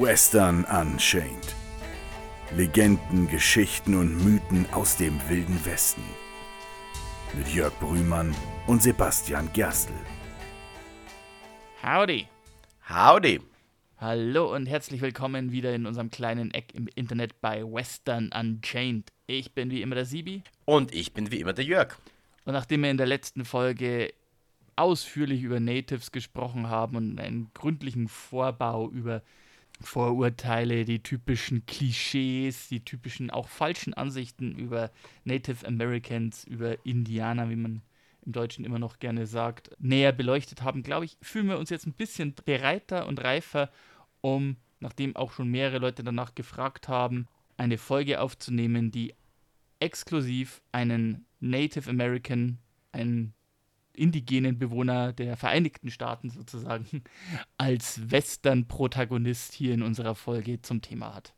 Western Unchained. Legenden, Geschichten und Mythen aus dem wilden Westen. Mit Jörg Brühmann und Sebastian Gerstl. Howdy. Howdy. Hallo und herzlich willkommen wieder in unserem kleinen Eck im Internet bei Western Unchained. Ich bin wie immer der Sibi. Und ich bin wie immer der Jörg. Und nachdem wir in der letzten Folge ausführlich über Natives gesprochen haben und einen gründlichen Vorbau über Vorurteile, die typischen Klischees, die typischen auch falschen Ansichten über Native Americans, über Indianer, wie man im Deutschen immer noch gerne sagt, näher beleuchtet haben, glaube ich, fühlen wir uns jetzt ein bisschen bereiter und reifer, um, nachdem auch schon mehrere Leute danach gefragt haben, eine Folge aufzunehmen, die exklusiv einen Native American, einen indigenen Bewohner der Vereinigten Staaten sozusagen als Western-Protagonist hier in unserer Folge zum Thema hat.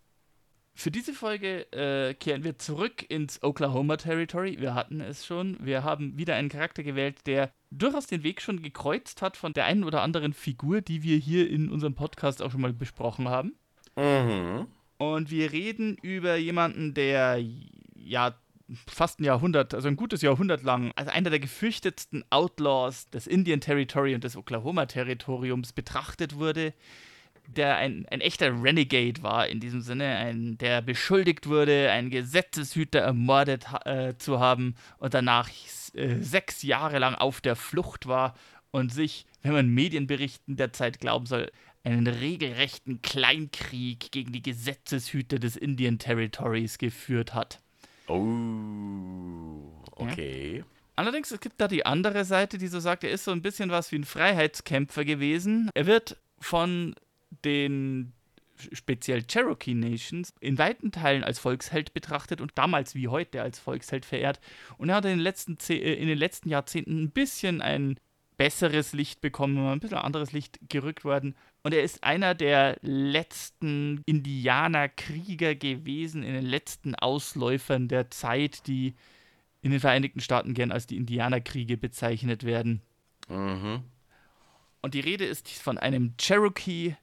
Für diese Folge äh, kehren wir zurück ins Oklahoma Territory. Wir hatten es schon. Wir haben wieder einen Charakter gewählt, der durchaus den Weg schon gekreuzt hat von der einen oder anderen Figur, die wir hier in unserem Podcast auch schon mal besprochen haben. Mhm. Und wir reden über jemanden, der ja fast ein Jahrhundert, also ein gutes Jahrhundert lang, als einer der gefürchtetsten Outlaws des Indian Territory und des Oklahoma Territoriums betrachtet wurde, der ein, ein echter Renegade war in diesem Sinne, ein, der beschuldigt wurde, einen Gesetzeshüter ermordet äh, zu haben und danach äh, sechs Jahre lang auf der Flucht war und sich, wenn man Medienberichten der Zeit glauben soll, einen regelrechten Kleinkrieg gegen die Gesetzeshüter des Indian Territories geführt hat. Oh, okay. Ja. Allerdings, es gibt da die andere Seite, die so sagt, er ist so ein bisschen was wie ein Freiheitskämpfer gewesen. Er wird von den speziell Cherokee Nations in weiten Teilen als Volksheld betrachtet und damals wie heute als Volksheld verehrt. Und er hat in den letzten, äh, in den letzten Jahrzehnten ein bisschen ein besseres Licht bekommen, ein bisschen anderes Licht gerückt worden. Und er ist einer der letzten Indianerkrieger gewesen, in den letzten Ausläufern der Zeit, die in den Vereinigten Staaten gern als die Indianerkriege bezeichnet werden. Mhm. Und die Rede ist von einem Cherokee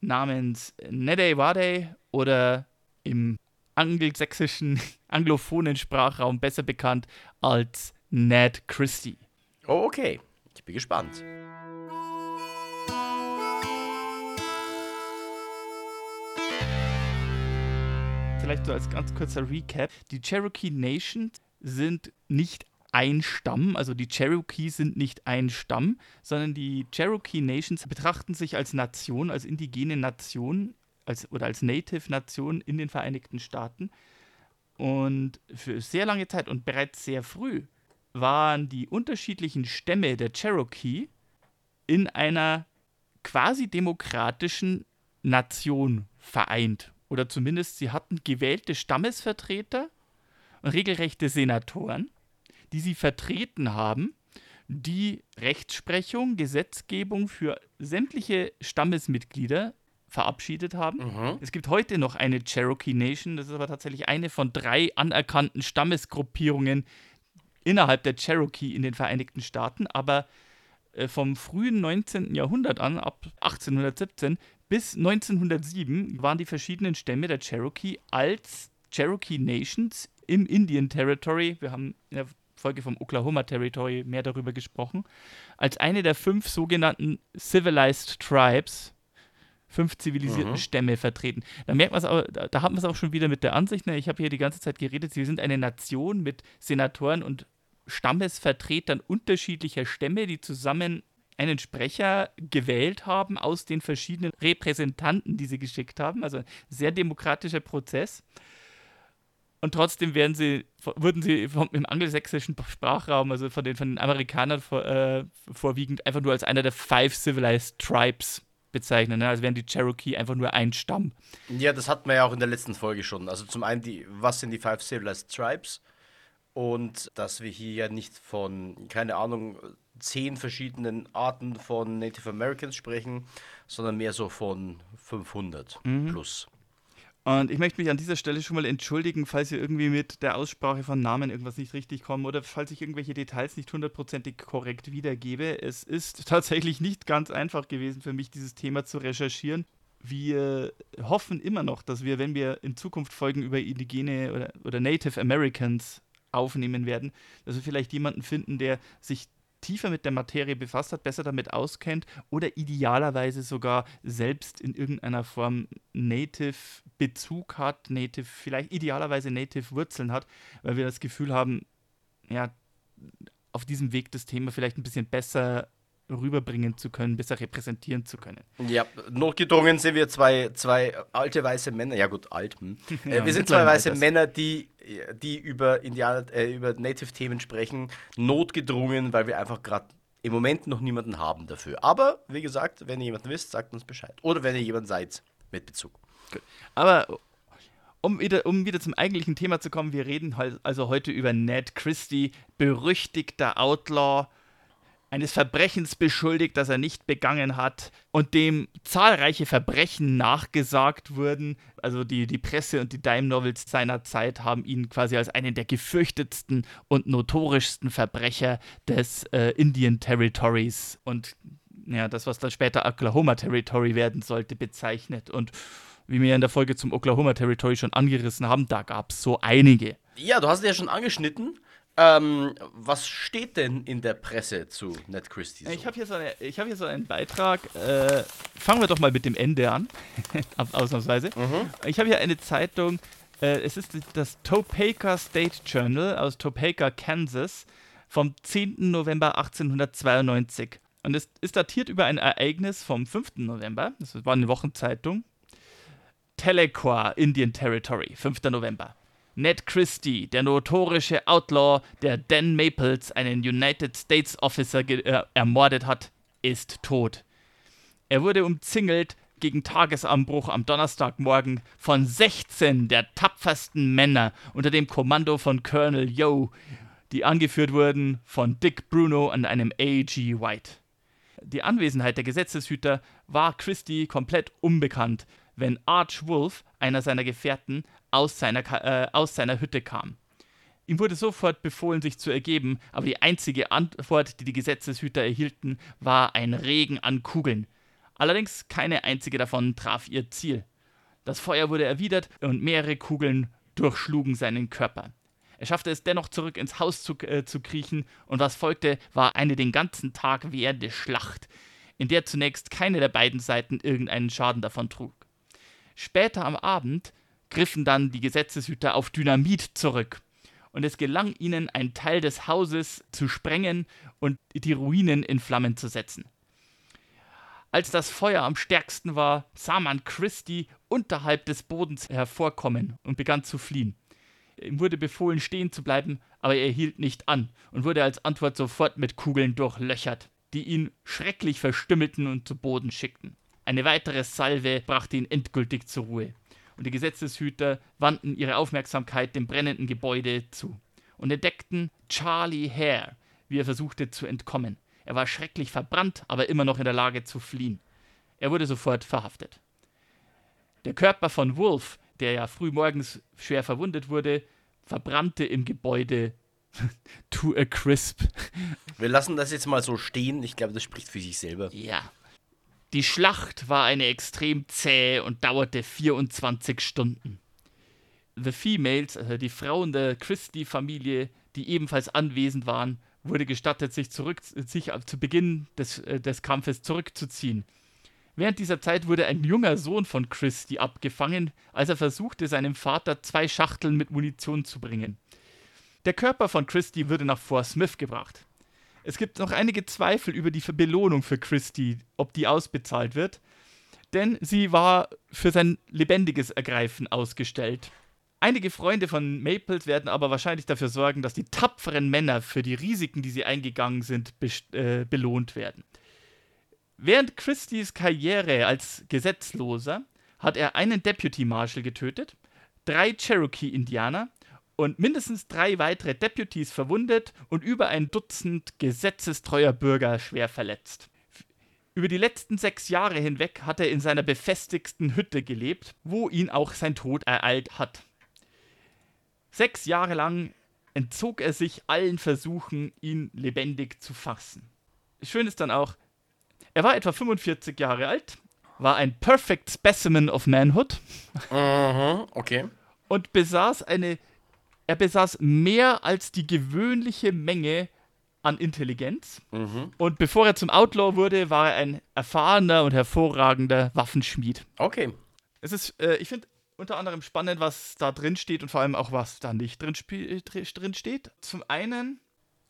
namens Nede Wade oder im angelsächsischen, anglophonen Sprachraum besser bekannt als Ned Christie. Oh, okay. Ich bin gespannt. Vielleicht so als ganz kurzer Recap. Die Cherokee Nation sind nicht ein Stamm, also die Cherokee sind nicht ein Stamm, sondern die Cherokee Nations betrachten sich als Nation, als indigene Nation als, oder als Native Nation in den Vereinigten Staaten. Und für sehr lange Zeit und bereits sehr früh waren die unterschiedlichen Stämme der Cherokee in einer quasi demokratischen Nation vereint. Oder zumindest sie hatten gewählte Stammesvertreter und regelrechte Senatoren, die sie vertreten haben, die Rechtsprechung, Gesetzgebung für sämtliche Stammesmitglieder verabschiedet haben. Mhm. Es gibt heute noch eine Cherokee Nation, das ist aber tatsächlich eine von drei anerkannten Stammesgruppierungen, innerhalb der Cherokee in den Vereinigten Staaten, aber äh, vom frühen 19. Jahrhundert an, ab 1817 bis 1907, waren die verschiedenen Stämme der Cherokee als Cherokee Nations im Indian Territory, wir haben in der Folge vom Oklahoma Territory mehr darüber gesprochen, als eine der fünf sogenannten Civilized Tribes, fünf zivilisierten mhm. Stämme vertreten. Da merkt man es auch, da, da haben wir es auch schon wieder mit der Ansicht, ne? ich habe hier die ganze Zeit geredet, sie sind eine Nation mit Senatoren und Stammesvertretern unterschiedlicher Stämme, die zusammen einen Sprecher gewählt haben aus den verschiedenen Repräsentanten, die sie geschickt haben. Also ein sehr demokratischer Prozess. Und trotzdem werden sie, wurden sie vom, im angelsächsischen Sprachraum, also von den, von den Amerikanern vor, äh, vorwiegend, einfach nur als einer der Five Civilized Tribes bezeichnet. Ne? Also wären die Cherokee einfach nur ein Stamm. Ja, das hatten wir ja auch in der letzten Folge schon. Also zum einen, die, was sind die Five Civilized Tribes? Und dass wir hier ja nicht von, keine Ahnung, zehn verschiedenen Arten von Native Americans sprechen, sondern mehr so von 500 mhm. plus. Und ich möchte mich an dieser Stelle schon mal entschuldigen, falls ihr irgendwie mit der Aussprache von Namen irgendwas nicht richtig kommt oder falls ich irgendwelche Details nicht hundertprozentig korrekt wiedergebe. Es ist tatsächlich nicht ganz einfach gewesen für mich, dieses Thema zu recherchieren. wir hoffen immer noch, dass wir, wenn wir in Zukunft Folgen über indigene oder, oder Native Americans aufnehmen werden, dass wir vielleicht jemanden finden, der sich tiefer mit der Materie befasst hat, besser damit auskennt oder idealerweise sogar selbst in irgendeiner Form Native-Bezug hat, Native, vielleicht idealerweise Native-Wurzeln hat, weil wir das Gefühl haben, ja, auf diesem Weg das Thema vielleicht ein bisschen besser rüberbringen zu können, besser repräsentieren zu können. Ja, notgedrungen sind wir zwei, zwei alte weiße Männer. Ja gut, alt. Hm. ja, äh, wir sind zwei weiße Alters. Männer, die, die über, Indianer, äh, über Native-Themen sprechen. Notgedrungen, weil wir einfach gerade im Moment noch niemanden haben dafür. Aber wie gesagt, wenn ihr jemanden wisst, sagt uns Bescheid. Oder wenn ihr jemand seid mit Bezug. Gut. Aber um wieder, um wieder zum eigentlichen Thema zu kommen, wir reden also heute über Ned Christie, berüchtigter Outlaw, eines Verbrechens beschuldigt, das er nicht begangen hat und dem zahlreiche Verbrechen nachgesagt wurden. Also die, die Presse und die Dime Novels seiner Zeit haben ihn quasi als einen der gefürchtetsten und notorischsten Verbrecher des äh, Indian Territories und ja, das, was dann später Oklahoma Territory werden sollte, bezeichnet. Und wie wir in der Folge zum Oklahoma Territory schon angerissen haben, da gab es so einige. Ja, du hast es ja schon angeschnitten. Ähm, was steht denn in der Presse zu Ned Christie? So? Ich habe hier, so hab hier so einen Beitrag. Äh, fangen wir doch mal mit dem Ende an, ausnahmsweise. Mhm. Ich habe hier eine Zeitung. Äh, es ist das Topeka State Journal aus Topeka, Kansas, vom 10. November 1892. Und es ist datiert über ein Ereignis vom 5. November. Das war eine Wochenzeitung. Telequa, Indian Territory, 5. November. Ned Christie, der notorische Outlaw, der Dan Maples, einen United States Officer, äh, ermordet hat, ist tot. Er wurde umzingelt gegen Tagesanbruch am Donnerstagmorgen von 16 der tapfersten Männer unter dem Kommando von Colonel Yo, die angeführt wurden von Dick Bruno und einem A.G. White. Die Anwesenheit der Gesetzeshüter war Christie komplett unbekannt, wenn Arch Wolf, einer seiner Gefährten, aus seiner, äh, aus seiner Hütte kam. Ihm wurde sofort befohlen, sich zu ergeben, aber die einzige Antwort, die die Gesetzeshüter erhielten, war ein Regen an Kugeln. Allerdings keine einzige davon traf ihr Ziel. Das Feuer wurde erwidert und mehrere Kugeln durchschlugen seinen Körper. Er schaffte es dennoch zurück ins Haus zu, äh, zu kriechen, und was folgte, war eine den ganzen Tag währende Schlacht, in der zunächst keine der beiden Seiten irgendeinen Schaden davon trug. Später am Abend griffen dann die Gesetzeshüter auf Dynamit zurück. Und es gelang ihnen, einen Teil des Hauses zu sprengen und die Ruinen in Flammen zu setzen. Als das Feuer am stärksten war, sah man Christie unterhalb des Bodens hervorkommen und begann zu fliehen. Ihm wurde befohlen, stehen zu bleiben, aber er hielt nicht an und wurde als Antwort sofort mit Kugeln durchlöchert, die ihn schrecklich verstümmelten und zu Boden schickten. Eine weitere Salve brachte ihn endgültig zur Ruhe. Und die Gesetzeshüter wandten ihre Aufmerksamkeit dem brennenden Gebäude zu und entdeckten Charlie Hare, wie er versuchte zu entkommen. Er war schrecklich verbrannt, aber immer noch in der Lage zu fliehen. Er wurde sofort verhaftet. Der Körper von Wolf, der ja früh morgens schwer verwundet wurde, verbrannte im Gebäude to a crisp. Wir lassen das jetzt mal so stehen. Ich glaube, das spricht für sich selber. Ja. Die Schlacht war eine extrem zähe und dauerte 24 Stunden. The Females, also die Frauen der Christie-Familie, die ebenfalls anwesend waren, wurde gestattet, sich, zurück, sich zu Beginn des, äh, des Kampfes zurückzuziehen. Während dieser Zeit wurde ein junger Sohn von Christie abgefangen, als er versuchte, seinem Vater zwei Schachteln mit Munition zu bringen. Der Körper von Christie wurde nach Fort Smith gebracht. Es gibt noch einige Zweifel über die Belohnung für Christie, ob die ausbezahlt wird, denn sie war für sein lebendiges Ergreifen ausgestellt. Einige Freunde von Maples werden aber wahrscheinlich dafür sorgen, dass die tapferen Männer für die Risiken, die sie eingegangen sind, äh, belohnt werden. Während Christies Karriere als Gesetzloser hat er einen Deputy Marshal getötet, drei Cherokee-Indianer und mindestens drei weitere Deputies verwundet und über ein Dutzend gesetzestreuer Bürger schwer verletzt. Über die letzten sechs Jahre hinweg hat er in seiner befestigsten Hütte gelebt, wo ihn auch sein Tod ereilt hat. Sechs Jahre lang entzog er sich allen Versuchen, ihn lebendig zu fassen. Schön ist dann auch, er war etwa 45 Jahre alt war ein Perfect Specimen of Manhood Mhm, okay. und besaß eine, er besaß mehr als die gewöhnliche Menge an Intelligenz. Mhm. Und bevor er zum Outlaw wurde, war er ein erfahrener und hervorragender Waffenschmied. Okay. Es ist, äh, ich finde unter anderem spannend, was da drin steht und vor allem auch, was da nicht drin, drin steht. Zum einen,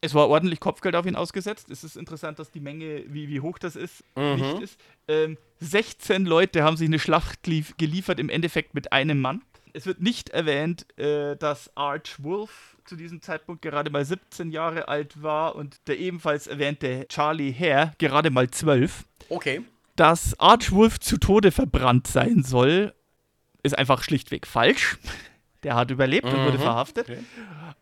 es war ordentlich Kopfgeld auf ihn ausgesetzt. Es ist interessant, dass die Menge, wie, wie hoch das ist, nicht ist. Ähm, 16 Leute haben sich eine Schlacht lief, geliefert, im Endeffekt mit einem Mann. Es wird nicht erwähnt, äh, dass Arch Wolf zu diesem Zeitpunkt gerade mal 17 Jahre alt war und der ebenfalls erwähnte Charlie Hare gerade mal 12 Okay. dass Archwolf zu Tode verbrannt sein soll, ist einfach schlichtweg falsch. Der hat überlebt und wurde Mhm. verhaftet. Okay.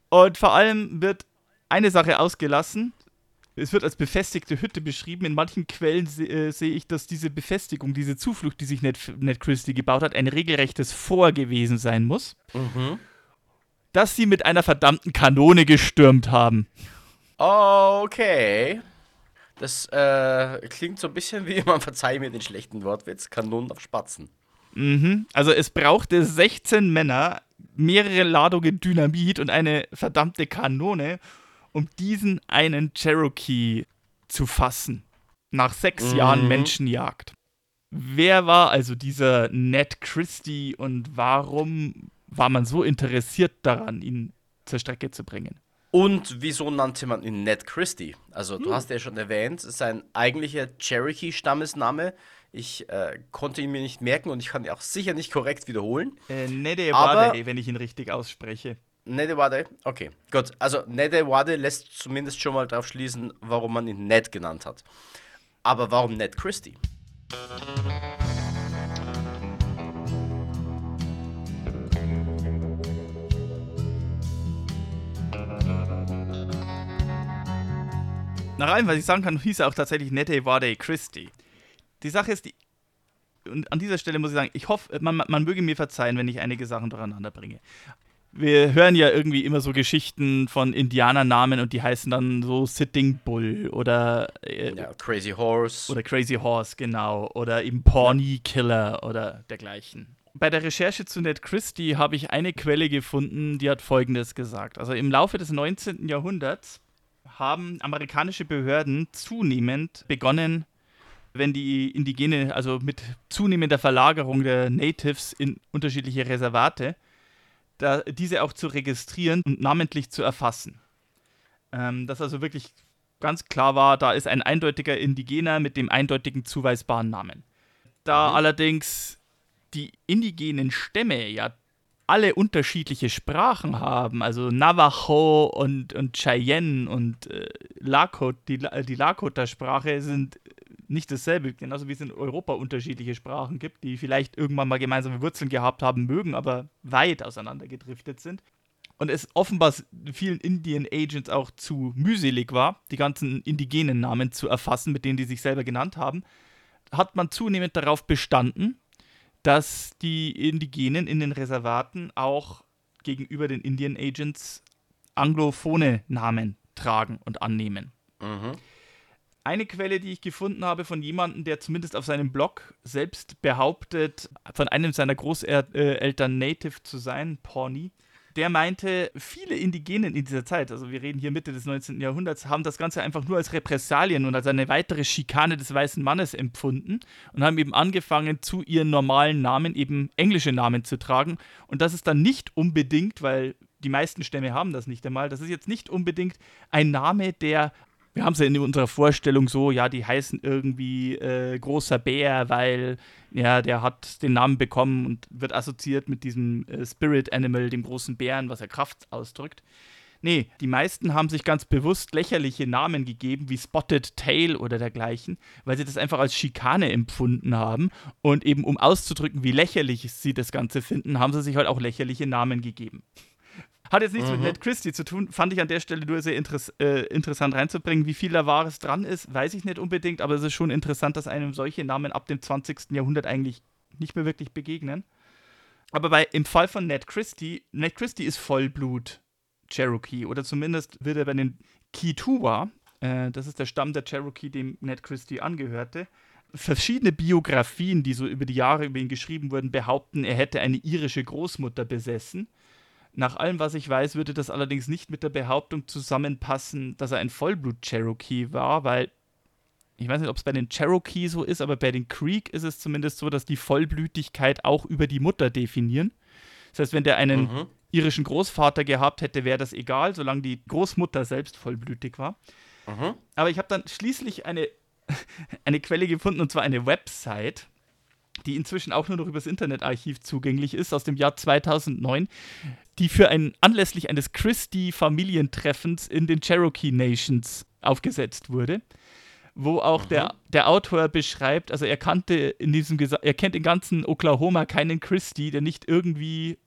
Und vor allem wird eine Sache ausgelassen. Es wird als befestigte Hütte beschrieben. In manchen Quellen se äh, sehe ich, dass diese Befestigung, diese Zuflucht, die sich Ned, Ned Christie gebaut hat, ein regelrechtes Fort gewesen sein muss. Mhm. Dass sie mit einer verdammten Kanone gestürmt haben. Okay. Das äh, klingt so ein bisschen wie, man verzeiht mir den schlechten Wortwitz, Kanonen auf Spatzen. Mhm. Also es brauchte 16 Männer, mehrere Ladungen Dynamit und eine verdammte Kanone, um diesen einen Cherokee zu fassen. Nach sechs Mhm. Jahren Menschenjagd. Wer war also dieser Ned Christie und warum war man so interessiert daran, ihn zur Strecke zu bringen? Und wieso nannte man ihn Ned Christie? Also, du hast ja schon erwähnt, es ist ein eigentlicher Cherokee-Stammesname. Ich äh, konnte ihn mir nicht merken und ich kann ihn auch sicher nicht korrekt wiederholen. Äh, Nede Wade, wenn ich ihn richtig ausspreche. Nedewade? Okay, gut. Also, Nedewade lässt zumindest schon mal darauf schließen, warum man ihn Ned genannt hat. Aber warum Ned Christie? Nach allem, was ich sagen kann, hieß er auch tatsächlich Nette Wade Christie. Die Sache ist, die, und an dieser Stelle muss ich sagen, ich hoffe, man, man möge mir verzeihen, wenn ich einige Sachen durcheinander bringe. Wir hören ja irgendwie immer so Geschichten von Indianernamen und die heißen dann so Sitting Bull oder, äh, Ja, Crazy Horse. oder Crazy Horse, genau, oder eben Pawnee Killer oder dergleichen. Bei der Recherche zu Ned Christie habe ich eine Quelle gefunden, die hat Folgendes gesagt. Also im Laufe des 19. Jahrhunderts haben amerikanische Behörden zunehmend begonnen, wenn die Indigene, also mit zunehmender Verlagerung der Natives in unterschiedliche Reservate, da, diese auch zu registrieren und namentlich zu erfassen. Ähm, dass also wirklich ganz klar war, da ist ein eindeutiger Indigener mit dem eindeutigen zuweisbaren Namen. Da allerdings die indigenen Stämme ja alle unterschiedliche Sprachen haben, also Navajo und, und Cheyenne und äh, Lakota, die, die Lakota-Sprache sind nicht dasselbe, genauso wie es in Europa unterschiedliche Sprachen gibt, die vielleicht irgendwann mal gemeinsame Wurzeln gehabt haben mögen, aber weit auseinander gedriftet sind. Und es offenbar vielen Indian Agents auch zu mühselig war, die ganzen indigenen Namen zu erfassen, mit denen die sich selber genannt haben, hat man zunehmend darauf bestanden, dass die Indigenen in den Reservaten auch gegenüber den Indian Agents anglophone Namen tragen und annehmen. Mhm. Eine Quelle, die ich gefunden habe von jemandem, der zumindest auf seinem Blog selbst behauptet, von einem seiner Großeltern Native zu sein, Pawnee, der meinte, viele Indigenen in dieser Zeit, also wir reden hier Mitte des 19. Jahrhunderts, haben das Ganze einfach nur als Repressalien und als eine weitere Schikane des weißen Mannes empfunden und haben eben angefangen, zu ihren normalen Namen eben englische Namen zu tragen. Und das ist dann nicht unbedingt, weil die meisten Stämme haben das nicht einmal, das ist jetzt nicht unbedingt ein Name, der wir haben es ja in unserer Vorstellung so, ja, die heißen irgendwie äh, großer Bär, weil ja, der hat den Namen bekommen und wird assoziiert mit diesem äh, Spirit Animal, dem großen Bären, was er Kraft ausdrückt. Nee, die meisten haben sich ganz bewusst lächerliche Namen gegeben, wie Spotted Tail oder dergleichen, weil sie das einfach als Schikane empfunden haben. Und eben um auszudrücken, wie lächerlich sie das Ganze finden, haben sie sich halt auch lächerliche Namen gegeben. Hat jetzt nichts mit Ned Christie zu tun, fand ich an der Stelle nur sehr interess äh, interessant reinzubringen. Wie viel da Wahres dran ist, weiß ich nicht unbedingt, aber es ist schon interessant, dass einem solche Namen ab dem 20. Jahrhundert eigentlich nicht mehr wirklich begegnen. Aber bei, im Fall von Ned Christie, Ned Christie ist Vollblut Cherokee oder zumindest wird er bei den Kituwa, äh, das ist der Stamm der Cherokee, dem Ned Christie angehörte, verschiedene Biografien, die so über die Jahre über ihn geschrieben wurden, behaupten, er hätte eine irische Großmutter besessen. Nach allem, was ich weiß, würde das allerdings nicht mit der Behauptung zusammenpassen, dass er ein Vollblut-Cherokee war, weil ich weiß nicht, ob es bei den Cherokee so ist, aber bei den Creek ist es zumindest so, dass die Vollblütigkeit auch über die Mutter definieren. Das heißt, wenn der einen mhm. irischen Großvater gehabt hätte, wäre das egal, solange die Großmutter selbst vollblütig war. Mhm. Aber ich habe dann schließlich eine, eine Quelle gefunden, und zwar eine Website, die inzwischen auch nur noch übers Internetarchiv zugänglich ist, aus dem Jahr 2009, die für ein anlässlich eines Christie-Familientreffens in den Cherokee Nations aufgesetzt wurde wo auch der, mhm. der Autor beschreibt, also er kannte in diesem er kennt in ganzen Oklahoma keinen Christie, der nicht irgendwie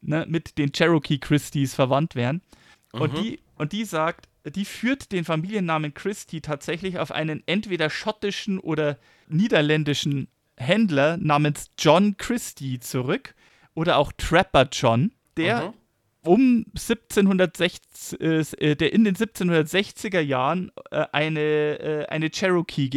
ne, mit den Cherokee Christies verwandt wären. Mhm. Und, die, und die sagt, die führt den Familiennamen Christie tatsächlich auf einen entweder schottischen oder niederländischen Händler namens John Christie zurück oder auch Trapper John, der mhm um 1760, äh, der in den 1760er Jahren äh, eine, äh, eine Cherokee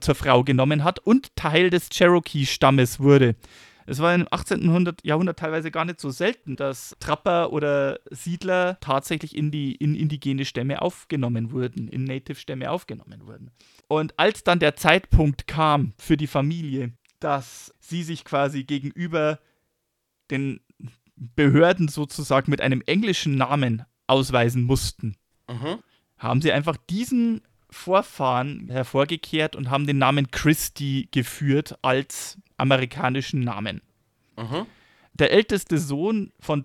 zur Frau genommen hat und Teil des Cherokee-Stammes wurde. Es war im 18. Jahrhundert teilweise gar nicht so selten, dass Trapper oder Siedler tatsächlich in die in indigene Stämme aufgenommen wurden, in Native-Stämme aufgenommen wurden. Und als dann der Zeitpunkt kam für die Familie, dass sie sich quasi gegenüber den Behörden sozusagen mit einem englischen Namen ausweisen mussten, mhm. haben sie einfach diesen Vorfahren hervorgekehrt und haben den Namen Christie geführt als amerikanischen Namen. Mhm. Der älteste Sohn von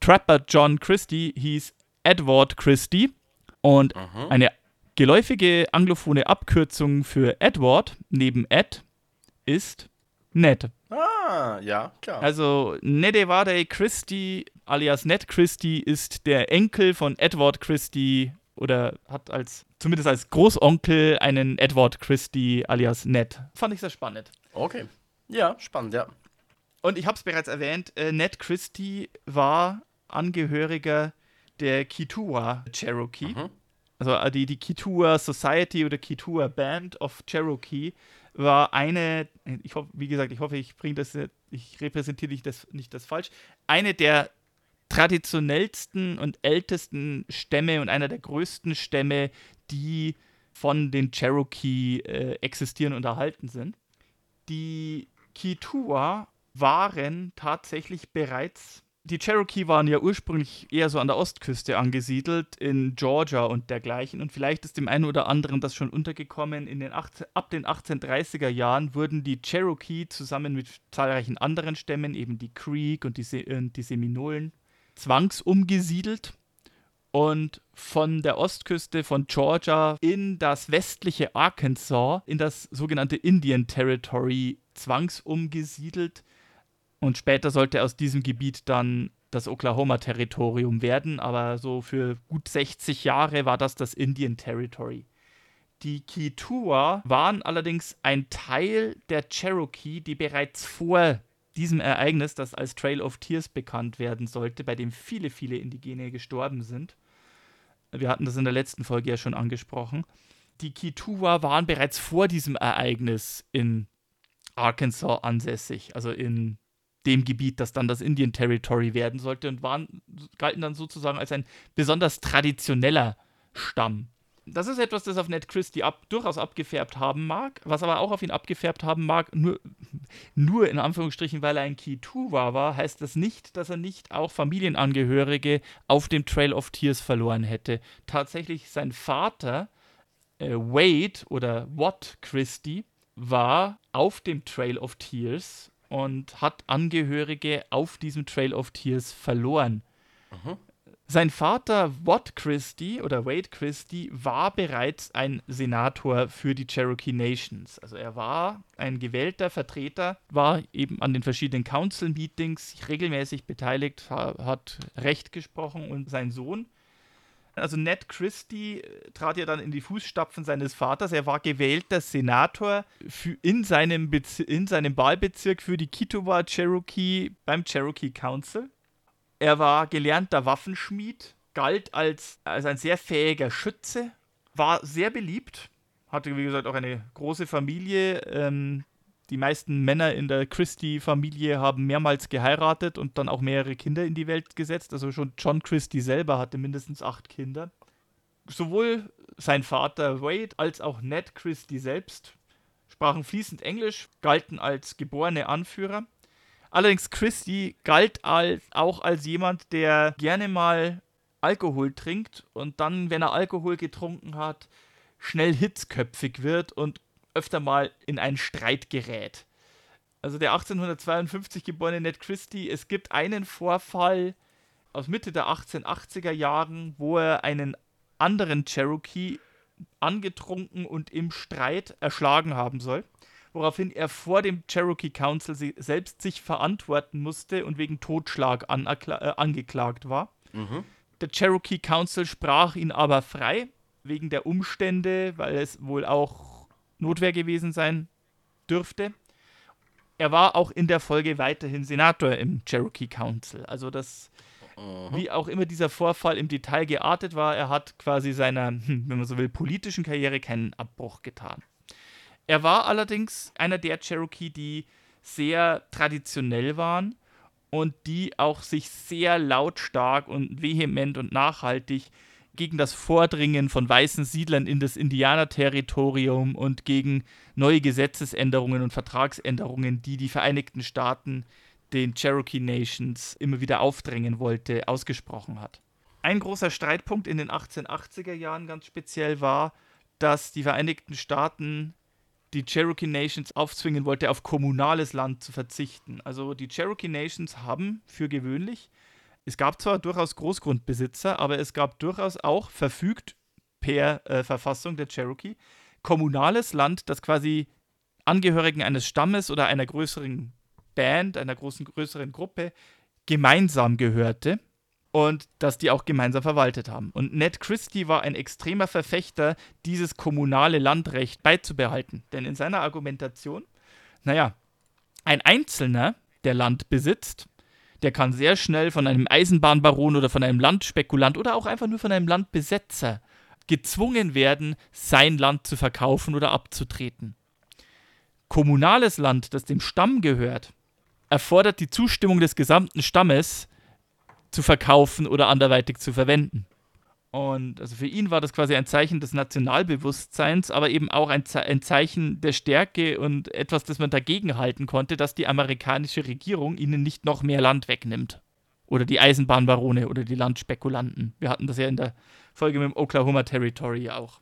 Trapper John Christie hieß Edward Christie und mhm. eine geläufige anglophone Abkürzung für Edward neben Ed ist Ned. Ah, ja, klar. Also Nedevade Christie alias Ned Christie ist der Enkel von Edward Christie oder hat als zumindest als Großonkel einen Edward Christie alias Ned. Fand ich sehr spannend. Okay. Ja, spannend, ja. Und ich habe es bereits erwähnt, äh, Ned Christie war Angehöriger der Kituwa Cherokee. Mhm. Also äh, die, die Kituwa Society oder Kituwa Band of Cherokee war eine, ich hoffe, wie gesagt, ich hoffe, ich bringe das, ich repräsentiere nicht das, nicht das falsch, eine der traditionellsten und ältesten Stämme und einer der größten Stämme, die von den Cherokee äh, existieren und erhalten sind. Die Kituwa waren tatsächlich bereits die Cherokee waren ja ursprünglich eher so an der Ostküste angesiedelt, in Georgia und dergleichen. Und vielleicht ist dem einen oder anderen das schon untergekommen. In den 18, ab den 1830er Jahren wurden die Cherokee zusammen mit zahlreichen anderen Stämmen, eben die Creek und die, Se äh, die Seminolen, zwangsumgesiedelt und von der Ostküste von Georgia in das westliche Arkansas, in das sogenannte Indian Territory, zwangsumgesiedelt und später sollte aus diesem Gebiet dann das Oklahoma-Territorium werden, aber so für gut 60 Jahre war das das Indian Territory. Die Kituwa waren allerdings ein Teil der Cherokee, die bereits vor diesem Ereignis, das als Trail of Tears bekannt werden sollte, bei dem viele, viele Indigene gestorben sind. Wir hatten das in der letzten Folge ja schon angesprochen. Die Kituwa waren bereits vor diesem Ereignis in Arkansas ansässig, also in dem Gebiet, das dann das Indian Territory werden sollte und waren, galten dann sozusagen als ein besonders traditioneller Stamm. Das ist etwas, das auf Ned Christie ab, durchaus abgefärbt haben mag, was aber auch auf ihn abgefärbt haben mag, nur, nur in Anführungsstrichen, weil er ein Kituwa war, heißt das nicht, dass er nicht auch Familienangehörige auf dem Trail of Tears verloren hätte. Tatsächlich sein Vater, äh, Wade oder Watt Christie, war auf dem Trail of Tears und hat Angehörige auf diesem Trail of Tears verloren. Mhm. Sein Vater Watt Christie oder Wade Christie war bereits ein Senator für die Cherokee Nations. Also er war ein gewählter Vertreter, war eben an den verschiedenen Council Meetings regelmäßig beteiligt, hat Recht gesprochen und sein Sohn also Ned Christie äh, trat ja dann in die Fußstapfen seines Vaters. Er war gewählter Senator für, in, seinem in seinem Wahlbezirk für die Kitowa Cherokee beim Cherokee Council. Er war gelernter Waffenschmied, galt als, als ein sehr fähiger Schütze, war sehr beliebt, hatte, wie gesagt, auch eine große Familie. Ähm, die meisten Männer in der Christie-Familie haben mehrmals geheiratet und dann auch mehrere Kinder in die Welt gesetzt. Also schon John Christie selber hatte mindestens acht Kinder. Sowohl sein Vater Wade als auch Ned Christie selbst sprachen fließend Englisch, galten als geborene Anführer. Allerdings Christie galt als, auch als jemand, der gerne mal Alkohol trinkt und dann, wenn er Alkohol getrunken hat, schnell hitzköpfig wird und öfter mal in einen Streit gerät. Also der 1852 geborene Ned Christie, es gibt einen Vorfall aus Mitte der 1880er Jahren, wo er einen anderen Cherokee angetrunken und im Streit erschlagen haben soll, woraufhin er vor dem Cherokee Council selbst sich verantworten musste und wegen Totschlag äh, angeklagt war. Mhm. Der Cherokee Council sprach ihn aber frei wegen der Umstände, weil es wohl auch Notwehr gewesen sein dürfte. Er war auch in der Folge weiterhin Senator im Cherokee Council. Also das, mhm. wie auch immer dieser Vorfall im Detail geartet war, er hat quasi seiner, hm, wenn man so will, politischen Karriere keinen Abbruch getan. Er war allerdings einer der Cherokee, die sehr traditionell waren und die auch sich sehr lautstark und vehement und nachhaltig gegen das Vordringen von weißen Siedlern in das Indianerterritorium und gegen neue Gesetzesänderungen und Vertragsänderungen, die die Vereinigten Staaten den Cherokee Nations immer wieder aufdrängen wollte, ausgesprochen hat. Ein großer Streitpunkt in den 1880er Jahren ganz speziell war, dass die Vereinigten Staaten die Cherokee Nations aufzwingen wollte, auf kommunales Land zu verzichten. Also die Cherokee Nations haben für gewöhnlich es gab zwar durchaus Großgrundbesitzer, aber es gab durchaus auch verfügt per äh, Verfassung der Cherokee kommunales Land, das quasi Angehörigen eines Stammes oder einer größeren Band, einer großen größeren Gruppe gemeinsam gehörte und dass die auch gemeinsam verwaltet haben. Und Ned Christie war ein extremer Verfechter, dieses kommunale Landrecht beizubehalten. Denn in seiner Argumentation, naja, ein Einzelner, der Land besitzt, der kann sehr schnell von einem Eisenbahnbaron oder von einem Landspekulant oder auch einfach nur von einem Landbesetzer gezwungen werden, sein Land zu verkaufen oder abzutreten. Kommunales Land, das dem Stamm gehört, erfordert die Zustimmung des gesamten Stammes zu verkaufen oder anderweitig zu verwenden. Und also für ihn war das quasi ein Zeichen des Nationalbewusstseins, aber eben auch ein, Ze ein, Zeichen der Stärke und etwas, das man dagegen halten konnte, dass die amerikanische Regierung ihnen nicht noch mehr Land wegnimmt. Oder die Eisenbahnbarone oder die Landspekulanten. Wir hatten das ja in der Folge mit dem Oklahoma Territory auch.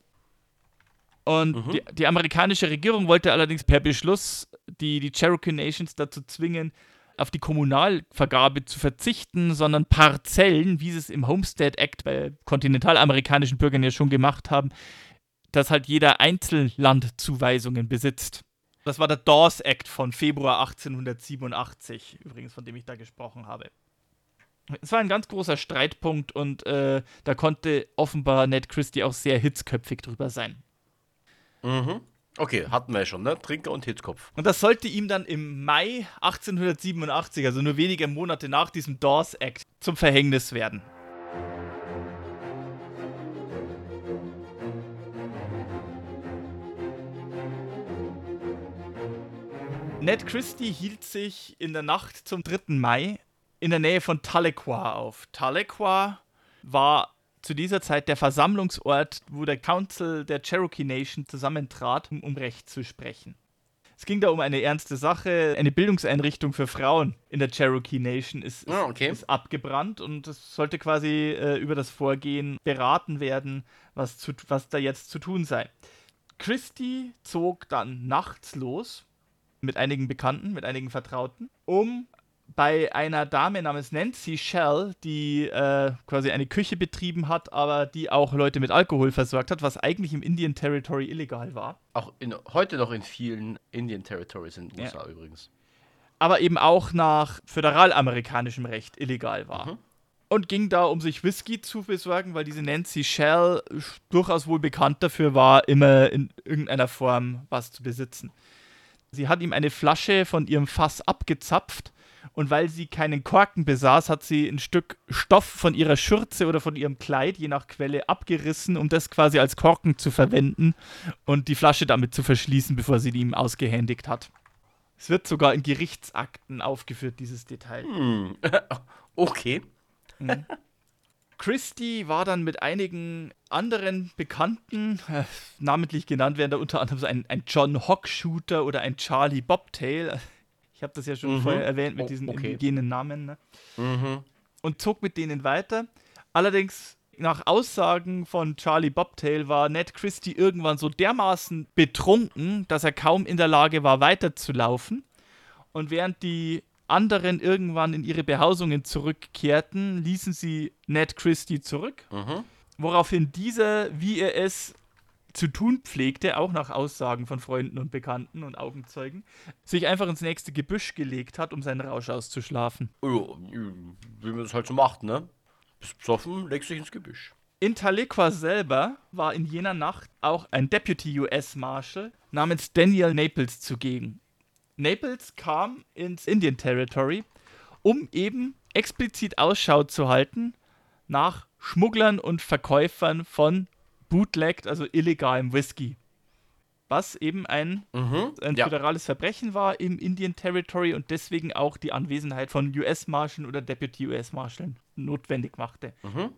Und mhm. die, die, amerikanische Regierung wollte allerdings per Beschluss die, die Cherokee Nations dazu zwingen, auf die Kommunalvergabe zu verzichten, sondern Parzellen, wie sie es im Homestead Act bei kontinentalamerikanischen Bürgern ja schon gemacht haben, dass halt jeder Einzellandzuweisungen besitzt. Das war der Dawes Act von Februar 1887, übrigens, von dem ich da gesprochen habe. Es war ein ganz großer Streitpunkt und äh, da konnte offenbar Ned Christie auch sehr hitzköpfig drüber sein. Mhm. Okay, hatten wir ja schon, ne? Trinker und Hitzkopf. Und das sollte ihm dann im Mai 1887, also nur wenige Monate nach diesem Dawes Act, zum Verhängnis werden. Ned Christie hielt sich in der Nacht zum 3. Mai in der Nähe von Tahlequah auf. Tahlequah war zu dieser Zeit der Versammlungsort, wo der Council der Cherokee Nation zusammentrat, um, um Recht zu sprechen. Es ging da um eine ernste Sache. Eine Bildungseinrichtung für Frauen in der Cherokee Nation ist, oh, okay. ist abgebrannt und es sollte quasi äh, über das Vorgehen beraten werden, was, zu, was da jetzt zu tun sei. Christie zog dann nachts los mit einigen Bekannten, mit einigen Vertrauten, um bei einer Dame namens Nancy Shell, die äh, quasi eine Küche betrieben hat, aber die auch Leute mit Alkohol versorgt hat, was eigentlich im Indian Territory illegal war. Auch in, heute noch in vielen Indian Territories in den USA ja. übrigens. Aber eben auch nach föderalamerikanischem Recht illegal war. Mhm. Und ging da, um sich Whisky zu besorgen, weil diese Nancy Shell durchaus wohl bekannt dafür war, immer in irgendeiner Form was zu besitzen. Sie hat ihm eine Flasche von ihrem Fass abgezapft und weil sie keinen Korken besaß, hat sie ein Stück Stoff von ihrer Schürze oder von ihrem Kleid, je nach Quelle, abgerissen, um das quasi als Korken zu verwenden und die Flasche damit zu verschließen, bevor sie die ihm ausgehändigt hat. Es wird sogar in Gerichtsakten aufgeführt, dieses Detail. Hm. okay. Christie war dann mit einigen anderen Bekannten, äh, namentlich genannt werden da unter anderem so ein, ein John Hock Shooter oder ein Charlie Bobtail. Ich habe das ja schon Mhm. vorher erwähnt mit Oh, diesen okay. indigenen Namen. Ne? Mhm. Und zog mit denen weiter. Allerdings, nach Aussagen von Charlie Bobtail war Ned Christie irgendwann so dermaßen betrunken, dass er kaum in der Lage war, weiterzulaufen. Und während die anderen irgendwann in ihre Behausungen zurückkehrten, ließen sie Ned Christie zurück. Mhm. Woraufhin dieser, wie er es zu tun pflegte, auch nach Aussagen von Freunden und Bekannten und Augenzeugen, sich einfach ins nächste Gebüsch gelegt hat, um seinen Rausch auszuschlafen. Ja, wie man das halt so macht, ne? Bist besoffen, legst dich ins Gebüsch. In Tahlequah selber war in jener Nacht auch ein Deputy US Marshal namens Daniel Naples zugegen. Naples kam ins Indian Territory, um eben explizit Ausschau zu halten nach Schmugglern und Verkäufern von bootlegged, also illegalem Whisky. Was eben ein, Mhm. ein Ja. föderales Verbrechen war im Indian Territory und deswegen auch die Anwesenheit von US-Marschaln oder Deputy US-Marschaln notwendig machte. Mhm.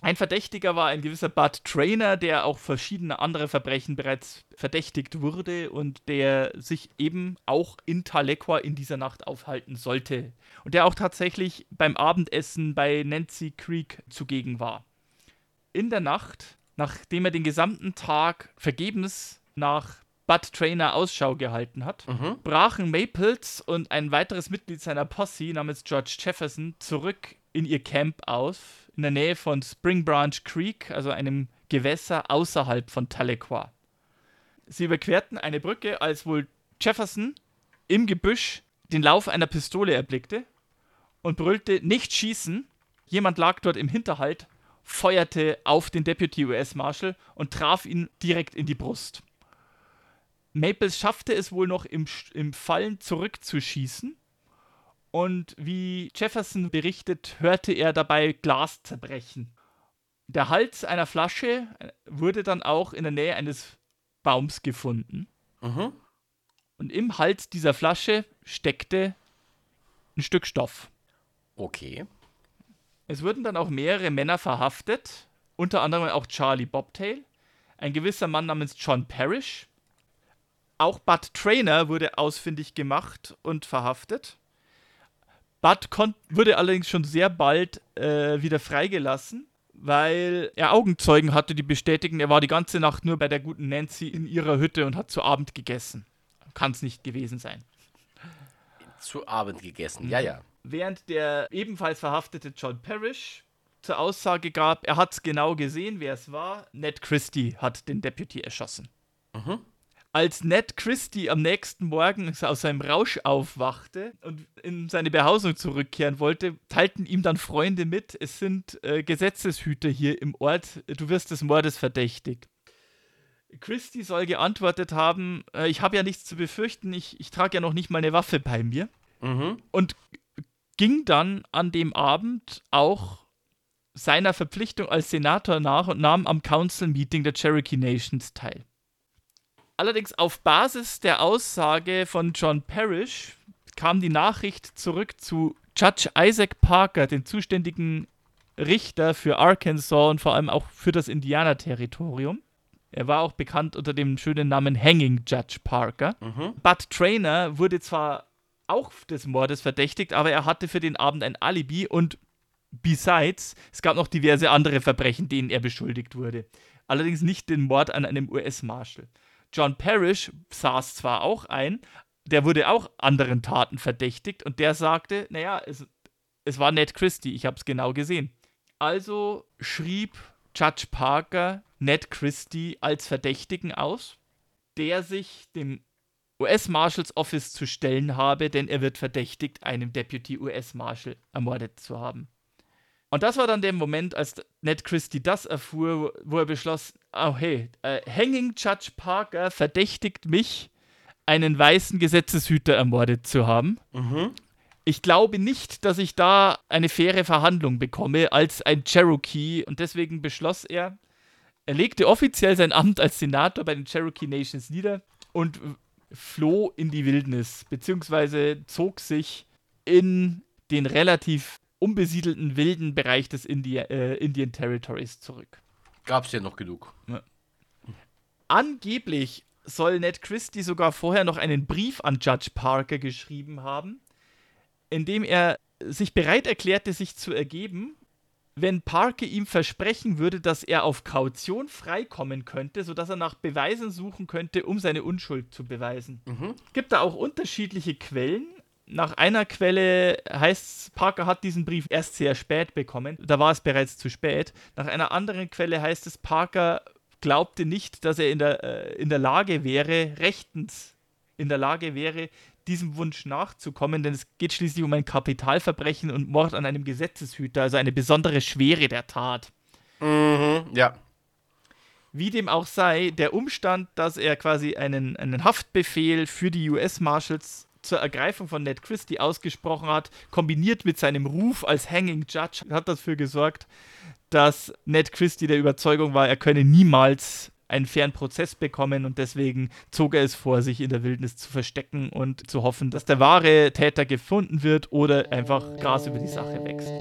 Ein Verdächtiger war ein gewisser Bud Trainer, der auch verschiedene andere Verbrechen bereits verdächtigt wurde und der sich eben auch in Tahlequah in dieser Nacht aufhalten sollte. Und der auch tatsächlich beim Abendessen bei Nancy Creek zugegen war. In der Nacht, nachdem er den gesamten Tag vergebens nach Bud Trainer Ausschau gehalten hat, Mhm. brachen Maples und ein weiteres Mitglied seiner Posse namens George Jefferson zurück in ihr Camp auf, in der Nähe von Spring Branch Creek, also einem Gewässer außerhalb von Tahlequah. Sie überquerten eine Brücke, als wohl Jefferson im Gebüsch den Lauf einer Pistole erblickte und brüllte, nicht schießen. Jemand lag dort im Hinterhalt, feuerte auf den Deputy US Marshal und traf ihn direkt in die Brust. Maples schaffte es wohl noch im, im Fallen zurückzuschießen. Und wie Jefferson berichtet, hörte er dabei Glas zerbrechen. Der Hals einer Flasche äh, wurde dann auch in der Nähe eines Baums gefunden. Mhm. Und im Hals dieser Flasche steckte ein Stück Stoff. Okay. Es wurden dann auch mehrere Männer verhaftet, unter anderem auch Charlie Bobtail, ein gewisser Mann namens John Parrish. Auch Bud Trainer wurde ausfindig gemacht und verhaftet. Bud wurde allerdings schon sehr bald äh, wieder freigelassen, weil er Augenzeugen hatte, die bestätigen, er war die ganze Nacht nur bei der guten Nancy in ihrer Hütte und hat zu Abend gegessen. Kann es nicht gewesen sein. Zu Abend gegessen. Ja, ja. Während der ebenfalls verhaftete John Parrish zur Aussage gab, er hat es genau gesehen, wer es war. Ned Christie hat den Deputy erschossen. Mhm. Als Ned Christie am nächsten Morgen aus seinem Rausch aufwachte und in seine Behausung zurückkehren wollte, teilten ihm dann Freunde mit, es sind äh, Gesetzeshüter hier im Ort, du wirst des Mordes verdächtigt. Christie soll geantwortet haben, äh, ich habe ja nichts zu befürchten, ich, ich trage ja noch nicht mal eine Waffe bei mir Mhm. und ging dann an dem Abend auch seiner Verpflichtung als Senator nach und nahm am Council Meeting der Cherokee Nations teil. Allerdings auf Basis der Aussage von John Parrish kam die Nachricht zurück zu Judge Isaac Parker, den zuständigen Richter für Arkansas und vor allem auch für das Indianerterritorium. Er war auch bekannt unter dem schönen Namen Hanging Judge Parker. Mhm. Bud Trainer wurde zwar auch des Mordes verdächtigt, aber er hatte für den Abend ein Alibi und besides, es gab noch diverse andere Verbrechen, denen er beschuldigt wurde. Allerdings nicht den Mord an einem US-Marshal. John Parrish saß zwar auch ein, der wurde auch anderen Taten verdächtigt und der sagte, naja, es, es war Ned Christie, ich habe es genau gesehen. Also schrieb Judge Parker Ned Christie als Verdächtigen aus, der sich dem US-Marshals Office zu stellen habe, denn er wird verdächtigt, einen Deputy US-Marshal ermordet zu haben. Und das war dann der Moment, als Ned Christie das erfuhr, wo- er beschloss, oh hey, äh, Hanging Judge Parker verdächtigt mich, einen weißen Gesetzeshüter ermordet zu haben. Mhm. Ich glaube nicht, dass ich da eine faire Verhandlung bekomme als ein Cherokee und deswegen beschloss er, er legte offiziell sein Amt als Senator bei den Cherokee Nations nieder und floh in die Wildnis, beziehungsweise zog sich in den relativ unbesiedelten wilden Bereich des Indi äh, Indian Territories zurück. Gab's ja noch genug. Angeblich soll Ned Christie sogar vorher noch einen Brief an Judge Parker geschrieben haben, in dem er sich bereit erklärte, sich zu ergeben, wenn Parker ihm versprechen würde, dass er auf Kaution freikommen könnte, sodass er nach Beweisen suchen könnte, um seine Unschuld zu beweisen. Mhm. Gibt da auch unterschiedliche Quellen. Nach einer Quelle heißt es, Parker hat diesen Brief erst sehr spät bekommen. Da war es bereits zu spät. Nach einer anderen Quelle heißt es, Parker glaubte nicht, dass er in der, äh, in der Lage wäre, rechtens in der Lage wäre, diesem Wunsch nachzukommen, denn es geht schließlich um ein Kapitalverbrechen und Mord an einem Gesetzeshüter, also eine besondere Schwere der Tat. Mhm. Ja. Wie dem auch sei, der Umstand, dass er quasi einen, einen Haftbefehl für die US-Marshals zur Ergreifung von Ned Christie ausgesprochen hat, kombiniert mit seinem Ruf als Hanging Judge, hat dafür gesorgt, dass Ned Christie der Überzeugung war, er könne niemals einen fairen Prozess bekommen und deswegen zog er es vor, sich in der Wildnis zu verstecken und zu hoffen, dass der wahre Täter gefunden wird oder einfach Gras über die Sache wächst.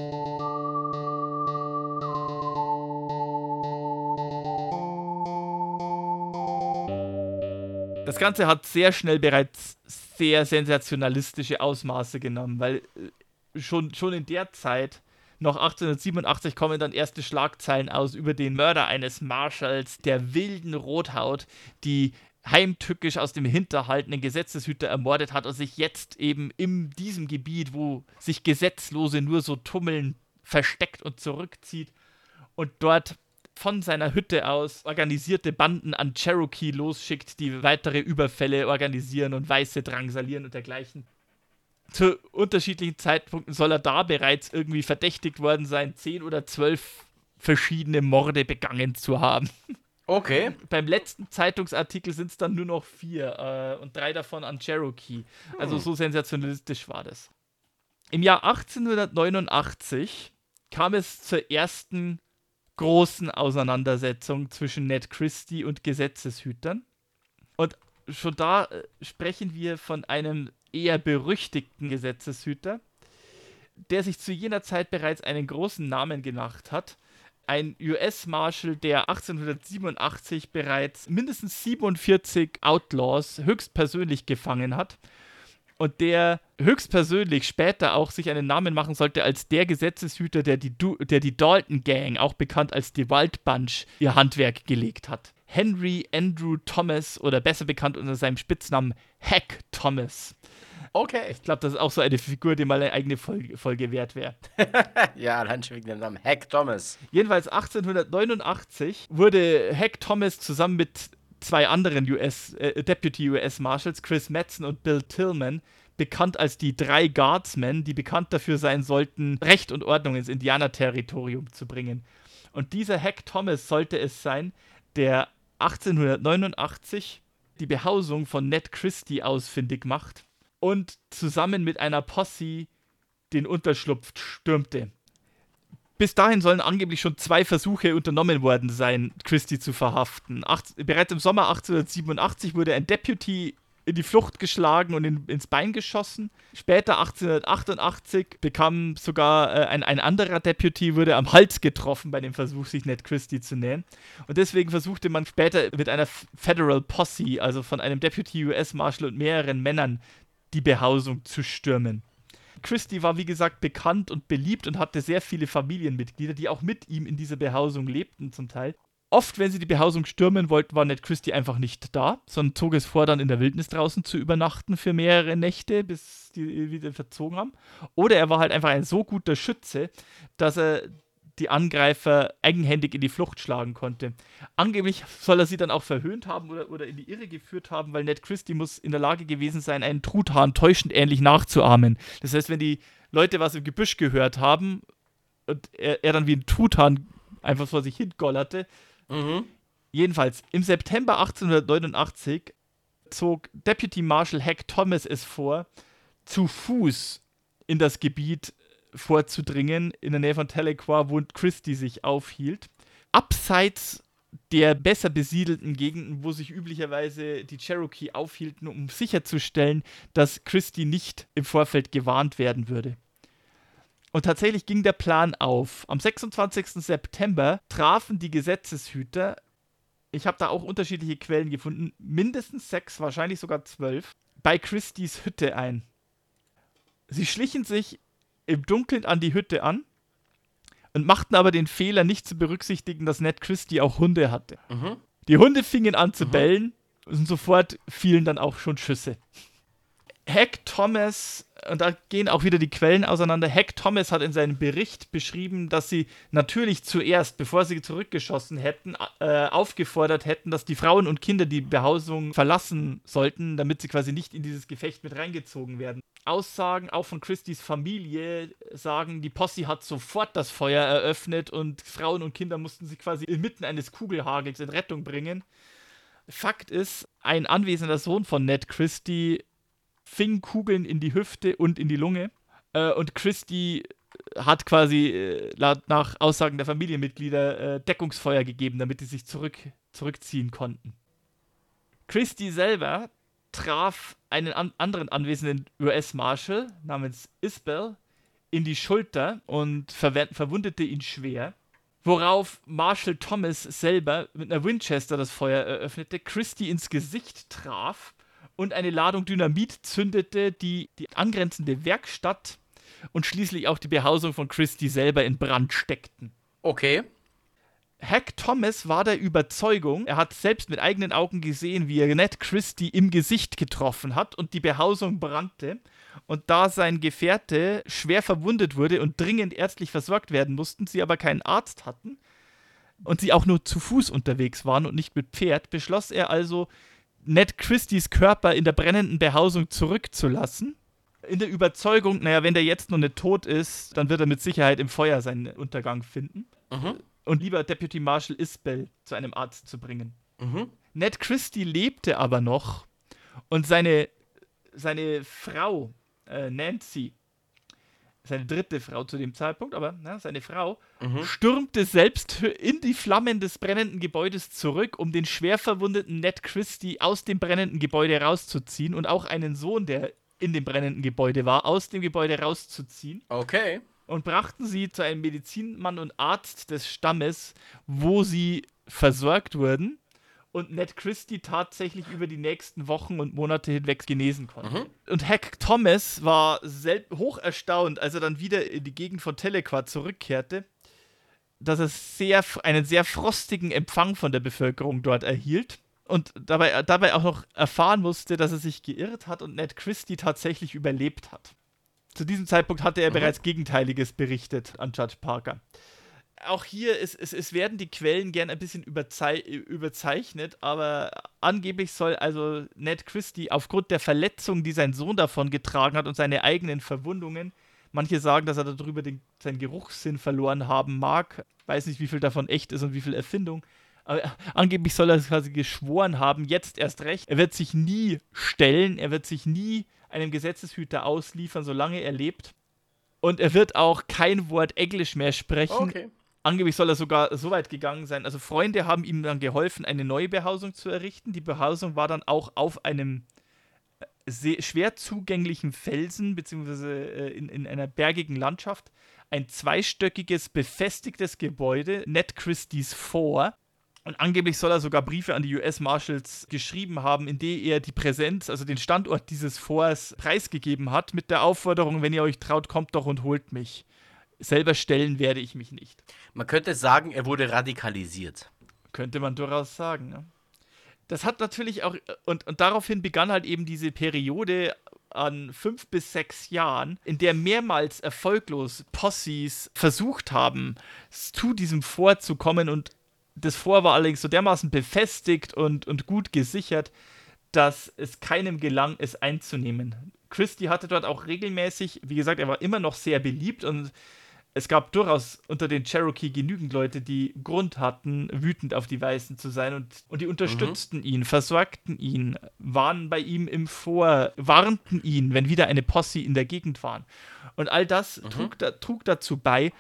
Das Ganze hat sehr schnell bereits sehr sensationalistische Ausmaße genommen, weil äh, schon, schon in der Zeit noch 1887 kommen dann erste Schlagzeilen aus über den Mörder eines Marschalls der wilden Rothaut, die heimtückisch aus dem Hinterhalt einen Gesetzeshüter ermordet hat und sich jetzt eben in diesem Gebiet, wo sich Gesetzlose nur so tummeln, versteckt und zurückzieht und dort von seiner Hütte aus organisierte Banden an Cherokee losschickt, die weitere Überfälle organisieren und Weiße drangsalieren und dergleichen zu unterschiedlichen Zeitpunkten soll er da bereits irgendwie verdächtigt worden sein, zehn oder zwölf verschiedene Morde begangen zu haben. Okay. Beim letzten Zeitungsartikel sind es dann nur noch vier äh, und drei davon an Cherokee. Also Hm. so sensationalistisch war das. Im Jahr 1889 kam es zur ersten großen Auseinandersetzung zwischen Ned Christie und Gesetzeshütern. Und schon da äh, sprechen wir von einem eher berüchtigten Gesetzeshüter, der sich zu jener Zeit bereits einen großen Namen gemacht hat. Ein US-Marshal, der 1887 bereits mindestens 47 Outlaws höchstpersönlich gefangen hat und der höchstpersönlich später auch sich einen Namen machen sollte als der Gesetzeshüter, der die, du der die Dalton Gang, auch bekannt als die Wild Bunch, ihr Handwerk gelegt hat. Henry Andrew Thomas oder besser bekannt unter seinem Spitznamen Hack Thomas. Okay. Ich glaube, das ist auch so eine Figur, die mal eine eigene Folge, Folge wert wäre. Ja, allein schon wegen dem Namen Hack Thomas. Jedenfalls 1889 wurde Hack Thomas zusammen mit zwei anderen US, äh, Deputy US Marshals, Chris Metzen und Bill Tillman, bekannt als die drei Guardsmen, die bekannt dafür sein sollten, Recht und Ordnung ins Indianerterritorium zu bringen. Und dieser Hack Thomas sollte es sein, der 1889 die Behausung von Ned Christie ausfindig macht und zusammen mit einer Posse den Unterschlupf stürmte. Bis dahin sollen angeblich schon zwei Versuche unternommen worden sein, Christie zu verhaften. Acht, bereits im Sommer 1887 wurde ein Deputy in die Flucht geschlagen und in, ins Bein geschossen. Später 1888 bekam sogar äh, ein, ein anderer Deputy wurde am Hals getroffen bei dem Versuch, sich Ned Christie zu nähern. Und deswegen versuchte man später mit einer Federal Posse, also von einem Deputy US Marshal und mehreren Männern, die Behausung zu stürmen. Christie war, wie gesagt, bekannt und beliebt und hatte sehr viele Familienmitglieder, die auch mit ihm in dieser Behausung lebten, zum Teil. Oft, wenn sie die Behausung stürmen wollten, war Ned Christie einfach nicht da, sondern zog es vor, dann in der Wildnis draußen zu übernachten für mehrere Nächte, bis die wieder verzogen haben. Oder er war halt einfach ein so guter Schütze, dass er die Angreifer eigenhändig in die Flucht schlagen konnte. Angeblich soll er sie dann auch verhöhnt haben oder, oder in die Irre geführt haben, weil Ned Christie muss in der Lage gewesen sein, einen Truthahn täuschend ähnlich nachzuahmen. Das heißt, wenn die Leute was im Gebüsch gehört haben und er, er dann wie ein Truthahn einfach vor sich hin gollerte, Mhm. Jedenfalls, im September 1889 zog Deputy Marshal Hack Thomas es vor, zu Fuß in das Gebiet vorzudringen, in der Nähe von Tahlequah, wo Christie sich aufhielt. Abseits der besser besiedelten Gegenden, wo sich üblicherweise die Cherokee aufhielten, um sicherzustellen, dass Christie nicht im Vorfeld gewarnt werden würde. Und tatsächlich ging der Plan auf. Am 26. September trafen die Gesetzeshüter, ich habe da auch unterschiedliche Quellen gefunden, mindestens sechs, wahrscheinlich sogar zwölf, bei Christies Hütte ein. Sie schlichen sich im Dunkeln an die Hütte an und machten aber den Fehler, nicht zu berücksichtigen, dass Ned Christie auch Hunde hatte. Mhm. Die Hunde fingen an zu mhm. bellen und sofort fielen dann auch schon Schüsse. Hack Thomas, und da gehen auch wieder die Quellen auseinander, Hack Thomas hat in seinem Bericht beschrieben, dass sie natürlich zuerst, bevor sie zurückgeschossen hätten, äh, aufgefordert hätten, dass die Frauen und Kinder die Behausung verlassen sollten, damit sie quasi nicht in dieses Gefecht mit reingezogen werden. Aussagen auch von Christys Familie sagen, die Posse hat sofort das Feuer eröffnet und Frauen und Kinder mussten sich quasi inmitten eines Kugelhagels in Rettung bringen. Fakt ist, ein anwesender Sohn von Ned Christie fing Kugeln in die Hüfte und in die Lunge. Äh, und Christie hat quasi äh, nach Aussagen der Familienmitglieder äh, Deckungsfeuer gegeben, damit sie sich zurück, zurückziehen konnten. Christie selber traf einen an anderen anwesenden US-Marshal namens Isbell in die Schulter und verwundete ihn schwer. Worauf Marshal Thomas selber mit einer Winchester das Feuer eröffnete, Christie ins Gesicht traf und eine Ladung Dynamit zündete, die die angrenzende Werkstatt und schließlich auch die Behausung von Christie selber in Brand steckten. Okay. Hack Thomas war der Überzeugung, er hat selbst mit eigenen Augen gesehen, wie er Ned Christie im Gesicht getroffen hat und die Behausung brannte. Und da sein Gefährte schwer verwundet wurde und dringend ärztlich versorgt werden mussten, sie aber keinen Arzt hatten und sie auch nur zu Fuß unterwegs waren und nicht mit Pferd, beschloss er also, Ned Christies Körper in der brennenden Behausung zurückzulassen. In der Überzeugung, naja, wenn der jetzt noch nicht tot ist, dann wird er mit Sicherheit im Feuer seinen Untergang finden. Mhm. Und lieber Deputy Marshal Isbell zu einem Arzt zu bringen. Mhm. Ned Christie lebte aber noch und seine, seine Frau, äh, Nancy, seine dritte Frau zu dem Zeitpunkt, aber na, seine Frau, mhm. stürmte selbst in die Flammen des brennenden Gebäudes zurück, um den schwer verwundeten Ned Christie aus dem brennenden Gebäude rauszuziehen und auch einen Sohn, der in dem brennenden Gebäude war, aus dem Gebäude rauszuziehen. Okay. Und brachten sie zu einem Medizinmann und Arzt des Stammes, wo sie versorgt wurden und Ned Christie tatsächlich über die nächsten Wochen und Monate hinweg genesen konnte. Mhm. Und Hack Thomas war hoch erstaunt, als er dann wieder in die Gegend von Telequa zurückkehrte, dass er sehr, einen sehr frostigen Empfang von der Bevölkerung dort erhielt und dabei, dabei auch noch erfahren musste, dass er sich geirrt hat und Ned Christie tatsächlich überlebt hat. Zu diesem Zeitpunkt hatte er mhm. bereits Gegenteiliges berichtet an Judge Parker auch hier ist, es, es werden die Quellen gern ein bisschen überzei überzeichnet, aber angeblich soll also Ned Christie aufgrund der Verletzung, die sein Sohn davon getragen hat und seine eigenen Verwundungen, manche sagen, dass er darüber den, seinen Geruchssinn verloren haben mag. Weiß nicht, wie viel davon echt ist und wie viel Erfindung. Aber angeblich soll er quasi geschworen haben, jetzt erst recht. Er wird sich nie stellen, er wird sich nie einem Gesetzeshüter ausliefern, solange er lebt. Und er wird auch kein Wort Englisch mehr sprechen. Okay. Angeblich soll er sogar so weit gegangen sein. Also Freunde haben ihm dann geholfen, eine neue Behausung zu errichten. Die Behausung war dann auch auf einem äh, schwer zugänglichen Felsen, beziehungsweise äh, in, in einer bergigen Landschaft. Ein zweistöckiges, befestigtes Gebäude, Ned Christie's Four. Und angeblich soll er sogar Briefe an die US Marshals geschrieben haben, in denen er die Präsenz, also den Standort dieses Forts preisgegeben hat, mit der Aufforderung, wenn ihr euch traut, kommt doch und holt mich selber stellen werde ich mich nicht. Man könnte sagen, er wurde radikalisiert. Könnte man durchaus sagen. Ja. Das hat natürlich auch, und, und daraufhin begann halt eben diese Periode an fünf bis sechs Jahren, in der mehrmals erfolglos Possis versucht haben, zu diesem Fort zu kommen und das Fort war allerdings so dermaßen befestigt und, und gut gesichert, dass es keinem gelang, es einzunehmen. Christie hatte dort auch regelmäßig, wie gesagt, er war immer noch sehr beliebt und es gab durchaus unter den Cherokee genügend Leute, die Grund hatten, wütend auf die Weißen zu sein und, und die unterstützten mhm. ihn, versorgten ihn, waren bei ihm im Vor, warnten ihn, wenn wieder eine Posse in der Gegend waren. Und all das mhm. trug, da, trug dazu bei,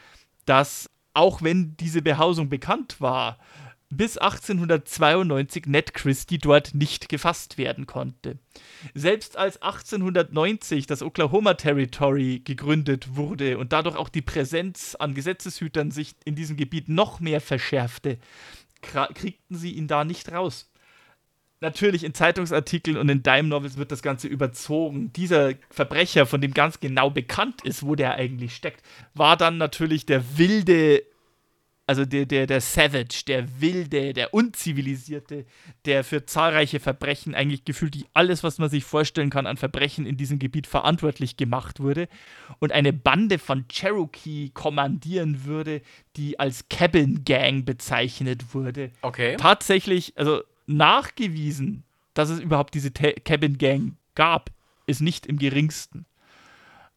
dass auch wenn diese Behausung bekannt war, bis 1892 Ned Christie dort nicht gefasst werden konnte. Selbst als 1890 das Oklahoma Territory gegründet wurde und dadurch auch die Präsenz an Gesetzeshütern sich in diesem Gebiet noch mehr verschärfte, kriegten sie ihn da nicht raus. Natürlich in Zeitungsartikeln und in Dime Novels wird das Ganze überzogen. Dieser Verbrecher, von dem ganz genau bekannt ist, wo der eigentlich steckt, war dann natürlich der wilde also der, der, der Savage, der Wilde, der Unzivilisierte, der für zahlreiche Verbrechen eigentlich gefühlt die alles, was man sich vorstellen kann an Verbrechen in diesem Gebiet verantwortlich gemacht wurde und eine Bande von Cherokee kommandieren würde, die als Cabin Gang bezeichnet wurde. Okay. Tatsächlich, also nachgewiesen, dass es überhaupt diese Te Cabin Gang gab, ist nicht im geringsten.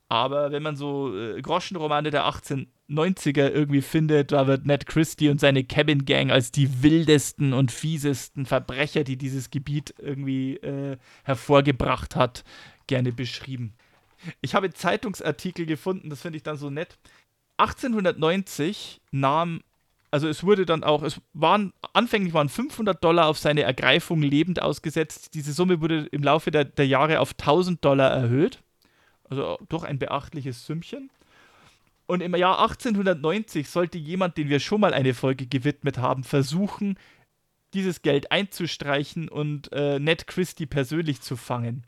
Aber wenn man so äh, Groschenromane der 1890er irgendwie findet, da wird Ned Christie und seine Cabin Gang als die wildesten und fiesesten Verbrecher, die dieses Gebiet irgendwie äh, hervorgebracht hat, gerne beschrieben. Ich habe Zeitungsartikel gefunden, das finde ich dann so nett. 1890 nahm, also es wurde dann auch, es waren, anfänglich waren 500 Dollar auf seine Ergreifung lebend ausgesetzt. Diese Summe wurde im Laufe der, der Jahre auf 1000 Dollar erhöht. Also doch ein beachtliches Sümmchen. Und im Jahr 1890 sollte jemand, den wir schon mal eine Folge gewidmet haben, versuchen, dieses Geld einzustreichen und äh, Ned Christie persönlich zu fangen.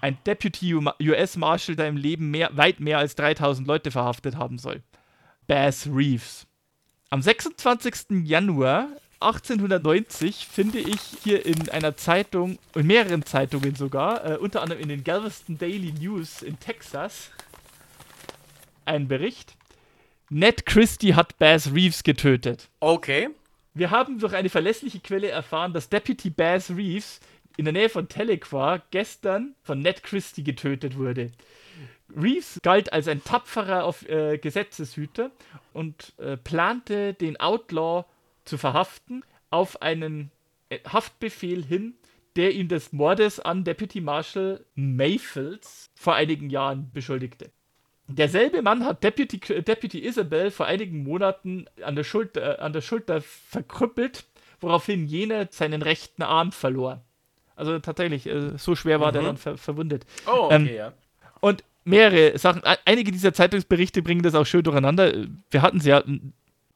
Ein Deputy US Marshal, der im Leben mehr, weit mehr als 3000 Leute verhaftet haben soll. Bass Reeves. Am 26. Januar 1890 finde ich hier in einer Zeitung, in mehreren Zeitungen sogar, äh, unter anderem in den Galveston Daily News in Texas, einen Bericht. Ned Christie hat Bass Reeves getötet. Okay. Wir haben durch eine verlässliche Quelle erfahren, dass Deputy Bass Reeves in der Nähe von Telequa gestern von Ned Christie getötet wurde. Reeves galt als ein tapferer auf, äh, Gesetzeshüter und äh, plante den Outlaw zu verhaften auf einen äh, Haftbefehl hin, der ihn des Mordes an Deputy Marshal Mayfields vor einigen Jahren beschuldigte. Derselbe Mann hat Deputy, Deputy Isabel vor einigen Monaten an der, Schulter, äh, an der Schulter verkrüppelt, woraufhin jener seinen rechten Arm verlor. Also tatsächlich, äh, so schwer war mhm. der dann ver verwundet. Oh, okay, ähm, ja. Und mehrere Sachen, einige dieser Zeitungsberichte bringen das auch schön durcheinander. Wir hatten sie ja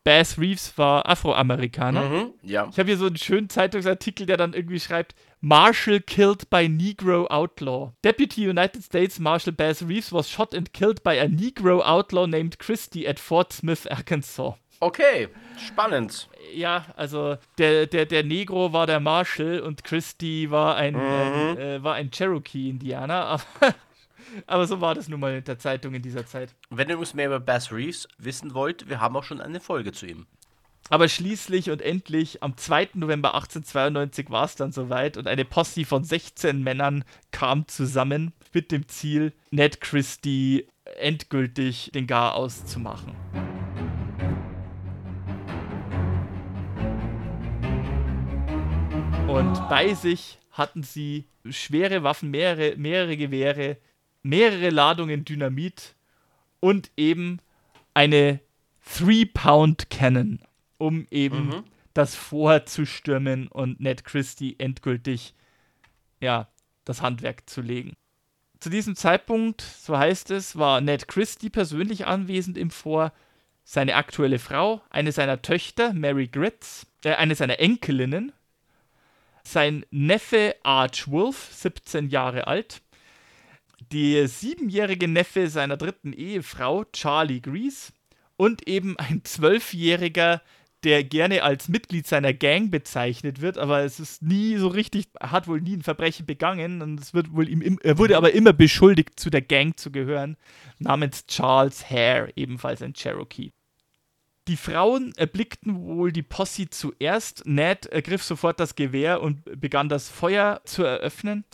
Bass Reeves war Afroamerikaner. Mhm, ja. Ich habe hier so einen schönen Zeitungsartikel, der dann irgendwie schreibt: Marshall killed by Negro outlaw. Deputy United States Marshal Bass Reeves was shot and killed by a Negro outlaw named Christie at Fort Smith, Arkansas. Okay, spannend. Ja, also der, der, der Negro war der Marshall und Christie war ein, mhm. äh, war ein Cherokee-Indianer. Aber aber so war das nun mal in der Zeitung in dieser Zeit. Wenn ihr übrigens mehr über Bass Reeves wissen wollt, wir haben auch schon eine Folge zu ihm. Aber schließlich und endlich am 2. November 1892 war es dann soweit und eine Posse von 16 Männern kam zusammen mit dem Ziel, Ned Christie endgültig den Gar auszumachen. Und bei sich hatten sie schwere Waffen, mehrere, mehrere Gewehre, mehrere Ladungen Dynamit und eben eine Three-Pound-Cannon, um eben mhm. das vorzustürmen und Ned Christie endgültig ja, das Handwerk zu legen. Zu diesem Zeitpunkt, so heißt es, war Ned Christie persönlich anwesend im Vor, seine aktuelle Frau, eine seiner Töchter, Mary Gritz, äh, eine seiner Enkelinnen, sein Neffe Arch Wolf, 17 Jahre alt, der siebenjährige Neffe seiner dritten Ehefrau, Charlie Grease, und eben ein zwölfjähriger, der gerne als Mitglied seiner Gang bezeichnet wird, aber es ist nie so richtig, hat wohl nie ein Verbrechen begangen und es wird wohl ihm, er wurde aber immer beschuldigt, zu der Gang zu gehören, namens Charles Hare, ebenfalls ein Cherokee. Die Frauen erblickten wohl die Posse zuerst. Ned ergriff sofort das Gewehr und begann das Feuer zu eröffnen.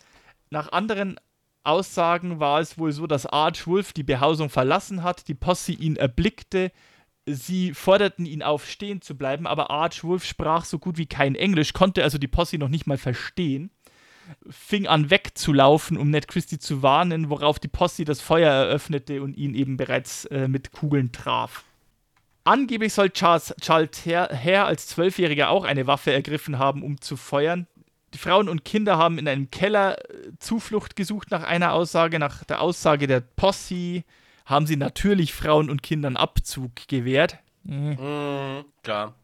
Nach anderen Aussagen war es wohl so, dass Arch Wolf die Behausung verlassen hat, die Posse ihn erblickte, sie forderten ihn auf, stehen zu bleiben, aber Arch Wolf sprach so gut wie kein Englisch, konnte also die Posse noch nicht mal verstehen, fing an wegzulaufen, um Ned Christie zu warnen, worauf die Posse das Feuer eröffnete und ihn eben bereits äh, mit Kugeln traf. Angeblich soll Charles, Charles Hare als Zwölfjähriger auch eine Waffe ergriffen haben, um zu feuern. Die Frauen und Kinder haben in einem Keller äh, Zuflucht gesucht nach einer Aussage. Nach der Aussage der Posse haben sie natürlich Frauen und Kindern Abzug gewährt. Mhm. Mhm, klar.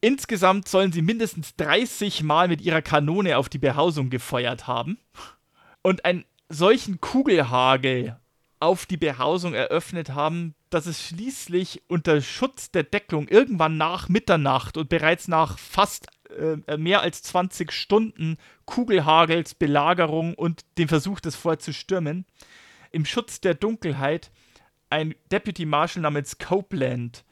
Insgesamt sollen sie mindestens 30 Mal mit ihrer Kanone auf die Behausung gefeuert haben und einen solchen Kugelhagel auf die Behausung eröffnet haben, dass es schließlich unter Schutz der Deckelung irgendwann nach Mitternacht und bereits nach fast äh, mehr als 20 Stunden Kugelhagels, Belagerung und dem Versuch, das Fort zu stürmen, im Schutz der Dunkelheit ein Deputy Marshal namens Copeland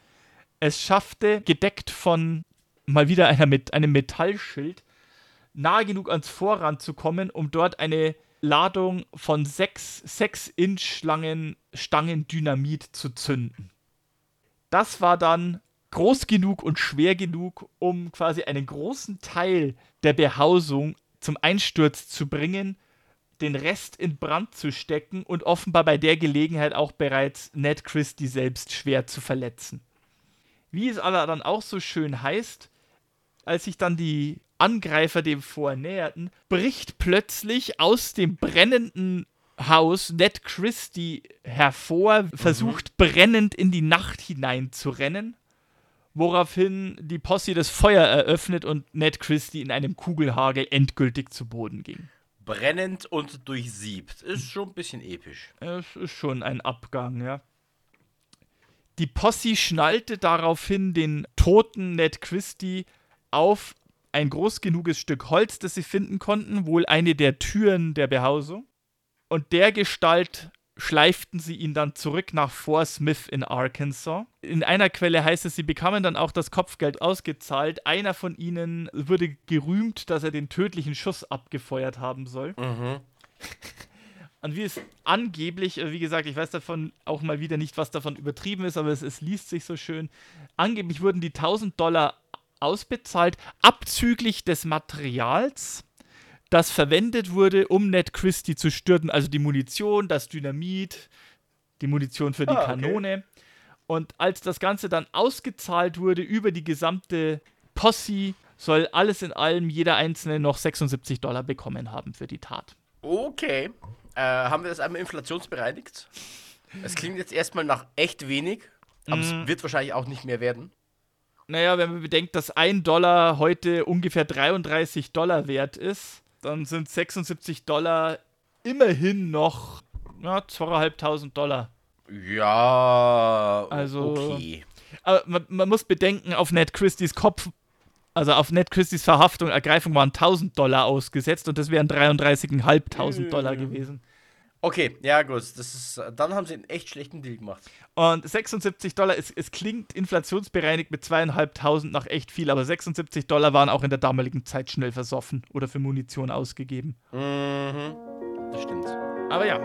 es schaffte, gedeckt von mal wieder einer mit einem Metallschild, nahe genug ans Vorrand zu kommen, um dort eine Ladung von 6 6-Inch langen Stangen Dynamit zu zünden. Das war dann groß genug und schwer genug, um quasi einen großen Teil der Behausung zum Einsturz zu bringen, den Rest in Brand zu stecken und offenbar bei der Gelegenheit auch bereits Ned Christie selbst schwer zu verletzen. Wie es aber dann auch so schön heißt, als sich dann die Angreifer dem Fort näherten, bricht plötzlich aus dem brennenden Haus Ned Christie hervor, versucht mhm. brennend in die Nacht hinein zu rennen woraufhin die Posse das Feuer eröffnet und Ned Christie in einem Kugelhagel endgültig zu Boden ging. Brennend und durchsiebt. Ist schon ein bisschen episch. Es ist schon ein Abgang, ja. Die Posse schnallte daraufhin den toten Ned Christie auf ein groß genuges Stück Holz, das sie finden konnten, wohl eine der Türen der Behausung. Und der Gestalt schleiften sie ihn dann zurück nach Fort Smith in Arkansas. In einer Quelle heißt es, sie bekamen dann auch das Kopfgeld ausgezahlt. Einer von ihnen wurde gerühmt, dass er den tödlichen Schuss abgefeuert haben soll. Mhm. Und wie es angeblich, äh, wie gesagt, ich weiß davon auch mal wieder nicht, was davon übertrieben ist, aber es, es liest sich so schön. Angeblich wurden die 1000 Dollar ausbezahlt, abzüglich des Materials das verwendet wurde, um Ned Christie zu stürzen. Also die Munition, das Dynamit, die Munition für die ah, Kanone. Und als das Ganze dann ausgezahlt wurde über die gesamte Posse, soll alles in allem jeder Einzelne noch 76 Dollar bekommen haben für die Tat. Okay. Äh, haben wir das einmal inflationsbereinigt? Es klingt jetzt erstmal nach echt wenig, aber mm. es mhm. wird wahrscheinlich auch nicht mehr werden. Naja, wenn man bedenkt, dass ein Dollar heute ungefähr 33 Dollar wert ist, dann sind 76 Dollar immerhin noch ja, 2.500 Dollar. Ja, also, okay. Aber man, man, muss bedenken, auf Ned Christies Kopf, also auf Ned Christies Verhaftung, Ergreifung waren 1000 Dollar ausgesetzt und das wären 33.500 Dollar gewesen. Okay, ja gut, das ist, dann haben sie einen echt schlechten Deal gemacht. Und 76 Dollar, es, es klingt inflationsbereinigt mit zweieinhalbtausend nach echt viel, aber 76 Dollar waren auch in der damaligen Zeit schnell versoffen oder für Munition ausgegeben. Mhm, das stimmt. Aber ja.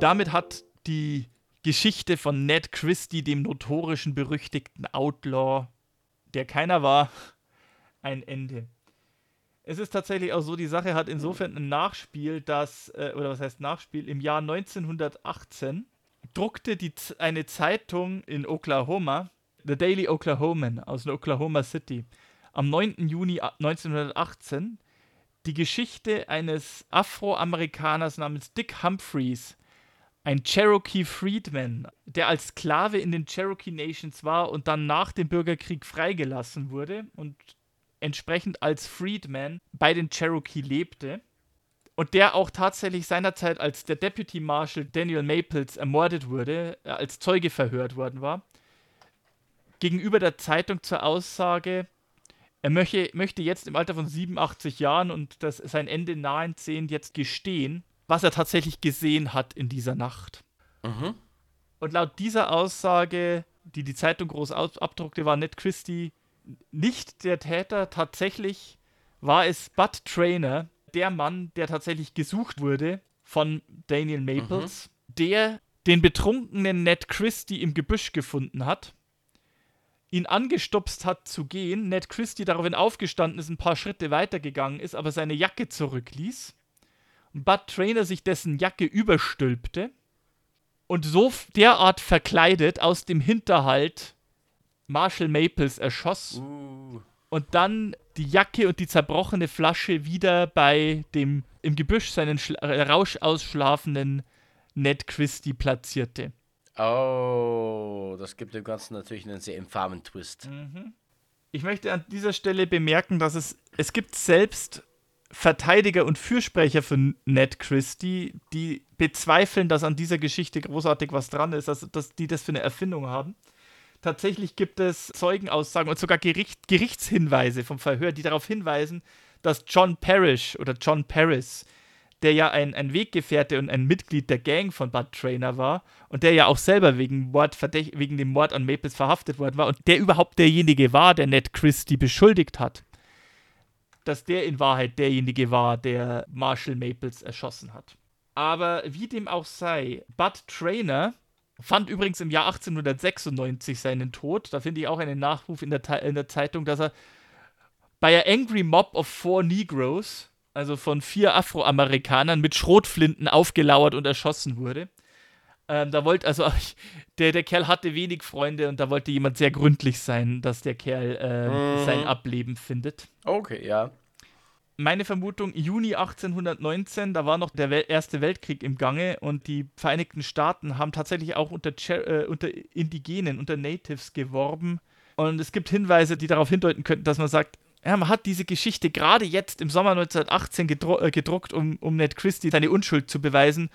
Damit hat die Geschichte von Ned Christie, dem notorischen, berüchtigten Outlaw, der keiner war, ein Ende. Es ist tatsächlich auch so, die Sache hat insofern ein Nachspiel, dass, äh, oder was heißt Nachspiel, im Jahr 1918 druckte die, eine Zeitung in Oklahoma, The Daily Oklahoman aus Oklahoma City, am 9. Juni 1918 die Geschichte eines Afroamerikaners namens Dick Humphreys, ein Cherokee Freedman, der als Sklave in den Cherokee Nations war und dann nach dem Bürgerkrieg freigelassen wurde und entsprechend als Freedman bei den Cherokee lebte und der auch tatsächlich seinerzeit als der Deputy Marshal Daniel Maples ermordet wurde, äh, als Zeuge verhört worden war, gegenüber der Zeitung zur Aussage, er möchte, möchte jetzt im Alter von 87 Jahren und das sein Ende nahezehend jetzt gestehen, was er tatsächlich gesehen hat in dieser Nacht. Mhm. Und laut dieser Aussage, die die Zeitung groß abdruckte, war Ned Christie nicht der Täter. Tatsächlich war es Bud Trainer, der Mann, der tatsächlich gesucht wurde von Daniel Maples, mhm. der den betrunkenen Ned Christie im Gebüsch gefunden hat, ihn angestupst hat zu gehen, Ned Christie daraufhin aufgestanden ist, ein paar Schritte weitergegangen ist, aber seine Jacke zurückließ, Bud Trainer sich dessen Jacke überstülpte und so derart verkleidet aus dem Hinterhalt Marshall Maples erschoss uh. und dann die Jacke und die zerbrochene Flasche wieder bei dem im Gebüsch seinen Schla Rausch ausschlafenden Ned Christie platzierte. Oh, das gibt dem Ganzen natürlich einen sehr infamen Twist. Mhm. Ich möchte an dieser Stelle bemerken, dass es, es gibt selbst Verteidiger und Fürsprecher von Ned Christie, die bezweifeln, dass an dieser Geschichte großartig was dran ist, also dass die das für eine Erfindung haben. Tatsächlich gibt es Zeugenaussagen und sogar Gericht, Gerichtshinweise vom Verhör, die darauf hinweisen, dass John Parrish oder John Paris der ja ein, ein Weggefährte und ein Mitglied der Gang von Bud Trainer war und der ja auch selber wegen, Mord, wegen dem Mord an Maples verhaftet worden war und der überhaupt derjenige war, der Ned Christie beschuldigt hat, dass der in Wahrheit derjenige war, der Marshall Maples erschossen hat. Aber wie dem auch sei, Bud Trainer fand übrigens im Jahr 1896 seinen Tod. Da finde ich auch einen Nachruf in der, in der Zeitung, dass er bei a angry mob of four Negroes also von vier Afroamerikanern mit Schrotflinten aufgelauert und erschossen wurde. Ähm, da wollte, also der, der Kerl hatte wenig Freunde und da wollte jemand sehr gründlich sein, dass der Kerl äh, mhm. sein Ableben findet. Okay, ja. Meine Vermutung, Juni 1819, da war noch der Wel Erste Weltkrieg im Gange und die Vereinigten Staaten haben tatsächlich auch unter, äh, unter Indigenen, unter Natives geworben. Und es gibt Hinweise, die darauf hindeuten könnten, dass man sagt, ja, man hat diese Geschichte gerade jetzt im Sommer 1918 gedru äh, gedruckt, um, um Ned Christie seine Unschuld zu beweisen,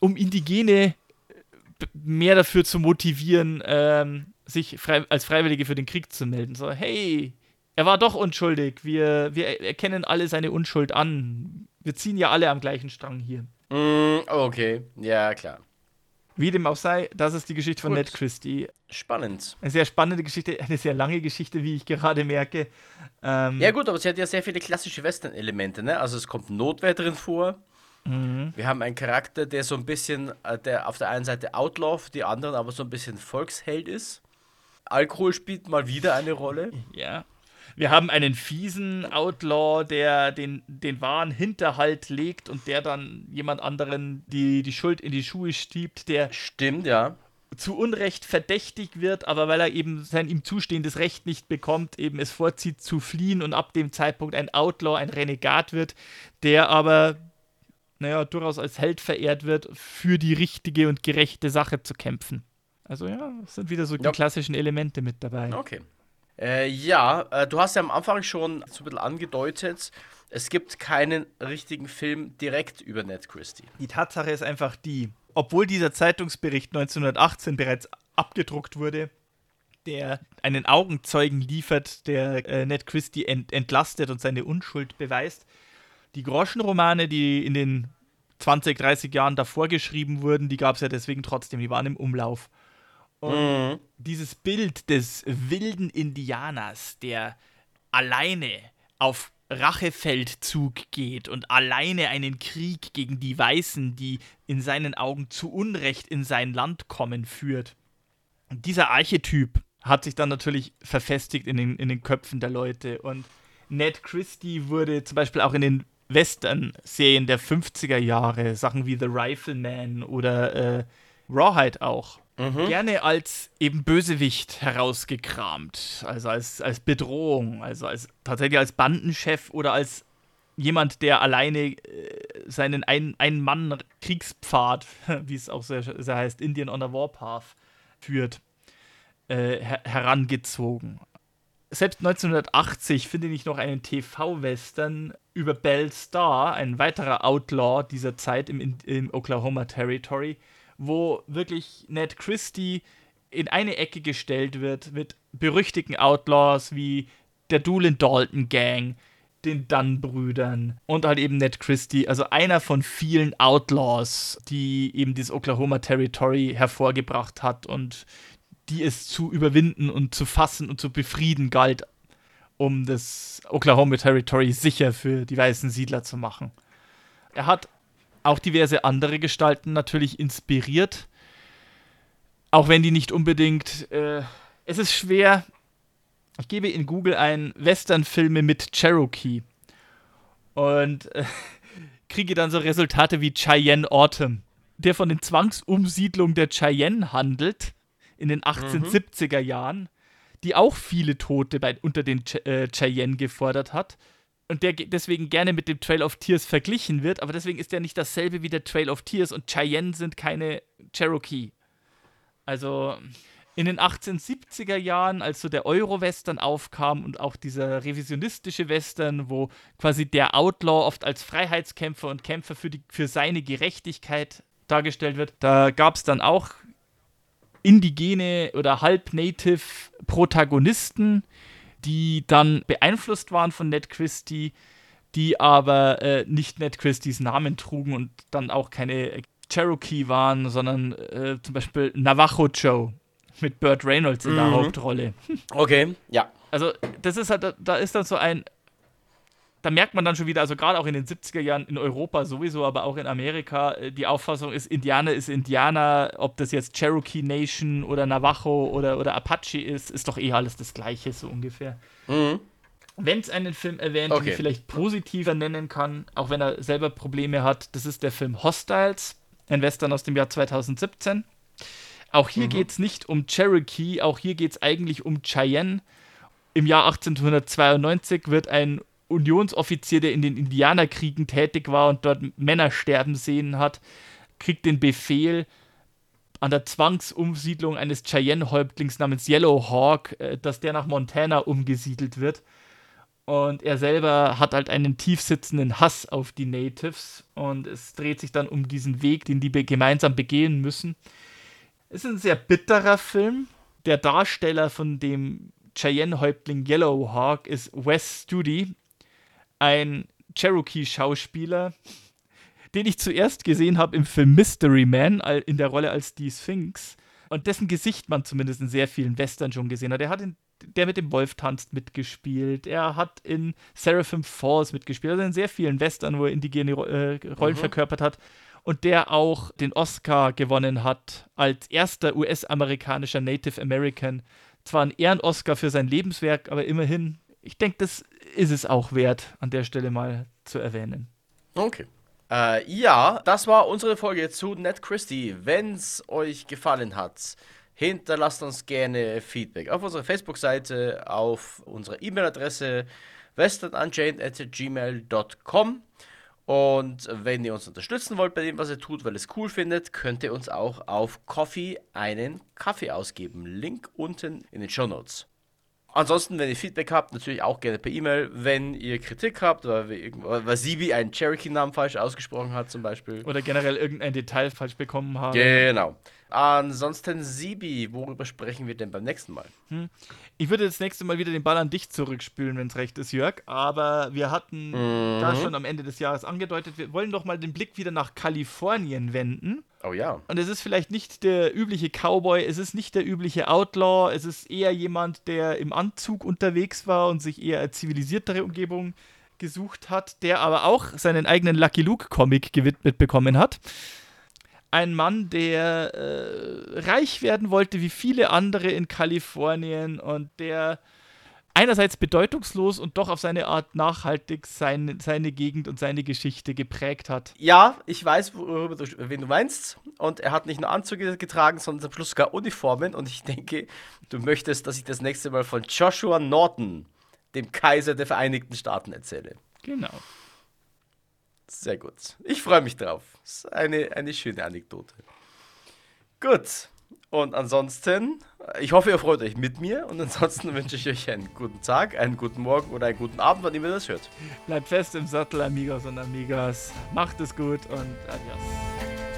um Indigene äh, mehr dafür zu motivieren, ähm, sich frei als Freiwillige für den Krieg zu melden. So, hey, er war doch unschuldig. Wir, wir erkennen alle seine Unschuld an. Wir ziehen ja alle am gleichen Strang hier. Mm, okay, ja, klar. Wie dem auch sei, das ist die Geschichte von Gut. Ned Christie. Spannend. Eine sehr spannende Geschichte, eine sehr lange Geschichte, wie ich gerade merke. Ähm ja, gut, aber sie hat ja sehr viele klassische Western-Elemente, ne? Also es kommt Notwehr drin vor. Mhm. Wir haben einen Charakter, der so ein bisschen, äh, der auf der einen Seite Outlaw, auf die anderen aber so ein bisschen Volksheld ist. Alkohol spielt mal wieder eine Rolle. Ja. Wir haben einen fiesen Outlaw, der den, den wahren Hinterhalt legt und der dann jemand anderen die, die Schuld in die Schuhe stiebt, der. Stimmt, ja. Zu Unrecht verdächtig wird, aber weil er eben sein ihm zustehendes Recht nicht bekommt, eben es vorzieht zu fliehen und ab dem Zeitpunkt ein Outlaw, ein Renegat wird, der aber naja, durchaus als Held verehrt wird, für die richtige und gerechte Sache zu kämpfen. Also ja, es sind wieder so die klassischen Elemente mit dabei. Okay. Äh, ja, äh, du hast ja am Anfang schon so ein bisschen angedeutet, es gibt keinen richtigen Film direkt über Ned Christie. Die Tatsache ist einfach die, obwohl dieser Zeitungsbericht 1918 bereits abgedruckt wurde, der einen Augenzeugen liefert, der äh, Ned Christie ent entlastet und seine Unschuld beweist. Die Groschenromane, die in den 20, 30 Jahren davor geschrieben wurden, die gab es ja deswegen trotzdem, die waren im Umlauf. Und mhm. dieses Bild des wilden Indianers, der alleine auf Rachefeldzug geht und alleine einen Krieg gegen die Weißen, die in seinen Augen zu Unrecht in sein Land kommen, führt. Und dieser Archetyp hat sich dann natürlich verfestigt in den, in den Köpfen der Leute. Und Ned Christie wurde zum Beispiel auch in den Western-Serien der 50er Jahre, Sachen wie The Rifleman oder äh, Rawhide auch, mhm. gerne als eben Bösewicht herausgekramt. Also als, als Bedrohung, also als tatsächlich als Bandenchef oder als jemand, der alleine äh, seinen Ein-Mann-Kriegspfad, wie es auch sehr, sehr heißt, Indian on a Warpath, führt, äh, her herangezogen. Selbst 1980 finde ich noch einen TV-Western über Bell Star, ein weiterer Outlaw dieser Zeit im, im Oklahoma Territory, wo wirklich Ned Christie in eine Ecke gestellt wird mit berüchtigten Outlaws wie der Doolin Dalton Gang, den Dunn-Brüdern und halt eben Ned Christie, also einer von vielen Outlaws, die eben das Oklahoma Territory hervorgebracht hat und die es zu überwinden und zu fassen und zu befrieden galt. um das Oklahoma Territory sicher für die weißen Siedler zu machen. Er hat auch diverse andere Gestalten natürlich inspiriert, auch wenn die nicht unbedingt. Äh, es ist schwer. Ich gebe in Google ein Western-Filme mit Cherokee und äh, kriege dann so Resultate wie Cheyenne Autumn, der von den Zwangsumsiedlungen der Cheyenne handelt in den 1870er mhm. Jahren, die auch viele Tote bei, unter den Ch äh, Cheyenne gefordert hat und der deswegen gerne mit dem Trail of Tears verglichen wird, aber deswegen ist der nicht dasselbe wie der Trail of Tears und Cheyenne sind keine Cherokee. Also in den 1870er Jahren, als so der Euro-Western aufkam und auch dieser revisionistische Western, wo quasi der Outlaw oft als Freiheitskämpfer und Kämpfer für, die, für seine Gerechtigkeit dargestellt wird, da gab es dann auch indigene oder halb-native Protagonisten, die dann beeinflusst waren von Ned Christie, die aber äh, nicht Ned Christies Namen trugen und dann auch keine Cherokee waren, sondern äh, zum Beispiel Navajo Joe mit Burt Reynolds in mhm. der Hauptrolle. Okay, ja. Also, das ist halt, da ist dann so ein. Da merkt man dann schon wieder, also gerade auch in den 70er Jahren in Europa sowieso, aber auch in Amerika, äh, die Auffassung ist, Indianer ist Indianer, ob das jetzt Cherokee Nation oder Navajo oder, oder Apache ist, ist doch eh alles das Gleiche, so ungefähr. Mhm. Wenn es einen Film erwähnt, okay. den ich vielleicht positiver nennen kann, auch wenn er selber Probleme hat, das ist der Film Hostiles, ein Western aus dem Jahr 2017. Auch hier mhm. geht es nicht um Cherokee, auch hier geht es eigentlich um Cheyenne. Im Jahr 1892 wird ein Unionsoffizier, der in den Indianerkriegen tätig war und dort Männer sterben sehen hat, kriegt den Befehl, an der Zwangsumsiedlung eines Cheyenne-Häuptlings namens Yellow Hawk, äh, dass der nach Montana umgesiedelt wird. Und er selber hat halt einen tiefsitzenden Hass auf die Natives. Und es dreht sich dann um diesen Weg, den die gemeinsam begehen müssen. Es ist ein sehr bitterer Film. Der Darsteller von dem Cheyenne-Häuptling Yellowhawk ist Wes Studi, ein Cherokee-Schauspieler, den ich zuerst gesehen habe im Film Mystery Man in der Rolle als die Sphinx und dessen Gesicht man zumindest in sehr vielen Western schon gesehen hat. Er hat in Der mit dem Wolf tanzt mitgespielt, er hat in Seraphim Falls mitgespielt, also in sehr vielen Western, wo er indigene äh, Rollen mhm. verkörpert hat und der auch den Oscar gewonnen hat als erster US-amerikanischer Native American. Zwar ein Ehren-Oscar für sein Lebenswerk, aber immerhin, ich denke, das ist es auch wert, an der Stelle mal zu erwähnen. Okay. Äh, ja, das war unsere Folge zu Ned Christie. Wenn es euch gefallen hat, hinterlasst uns gerne Feedback auf unserer Facebook-Seite, auf unserer E-Mail-Adresse westernunchained.gmail.com und wenn ihr uns unterstützen wollt bei dem, was ihr tut, weil es cool findet, könnt ihr uns auch auf Coffee einen Kaffee ausgeben. Link unten in den Show Notes. Ansonsten, wenn ihr Feedback habt, natürlich auch gerne per E-Mail. Wenn ihr Kritik habt, weil, weil Sibi einen Cherokee-Namen falsch ausgesprochen hat, zum Beispiel. Oder generell irgendein Detail falsch bekommen haben. Genau. Ansonsten, Sibi, worüber sprechen wir denn beim nächsten Mal? Hm. Ich würde das nächste Mal wieder den Ball an dich zurückspülen, wenn es recht ist, Jörg. Aber wir hatten mhm. da schon am Ende des Jahres angedeutet, wir wollen doch mal den Blick wieder nach Kalifornien wenden. Oh ja. Und es ist vielleicht nicht der übliche Cowboy, es ist nicht der übliche Outlaw, es ist eher jemand, der im Anzug unterwegs war und sich eher als zivilisiertere Umgebung gesucht hat, der aber auch seinen eigenen Lucky Luke Comic gewidmet bekommen hat ein Mann, der äh, reich werden wollte wie viele andere in Kalifornien und der einerseits bedeutungslos und doch auf seine Art nachhaltig sein, seine Gegend und seine Geschichte geprägt hat. Ja, ich weiß, worüber du, wen du meinst. Und er hat nicht nur Anzüge getragen, sondern zum Schluss sogar Uniformen. Und ich denke, du möchtest, dass ich das nächste Mal von Joshua Norton, dem Kaiser der Vereinigten Staaten, erzähle. Genau. Sehr gut. Ich freue mich drauf. Das ist eine, eine schöne Anekdote. Gut. Und ansonsten, ich hoffe, ihr freut euch mit mir. Und ansonsten wünsche ich euch einen guten Tag, einen guten Morgen oder einen guten Abend, wann ihr das hört. Bleibt fest im Sattel, Amigos und Amigas. Macht es gut und adios.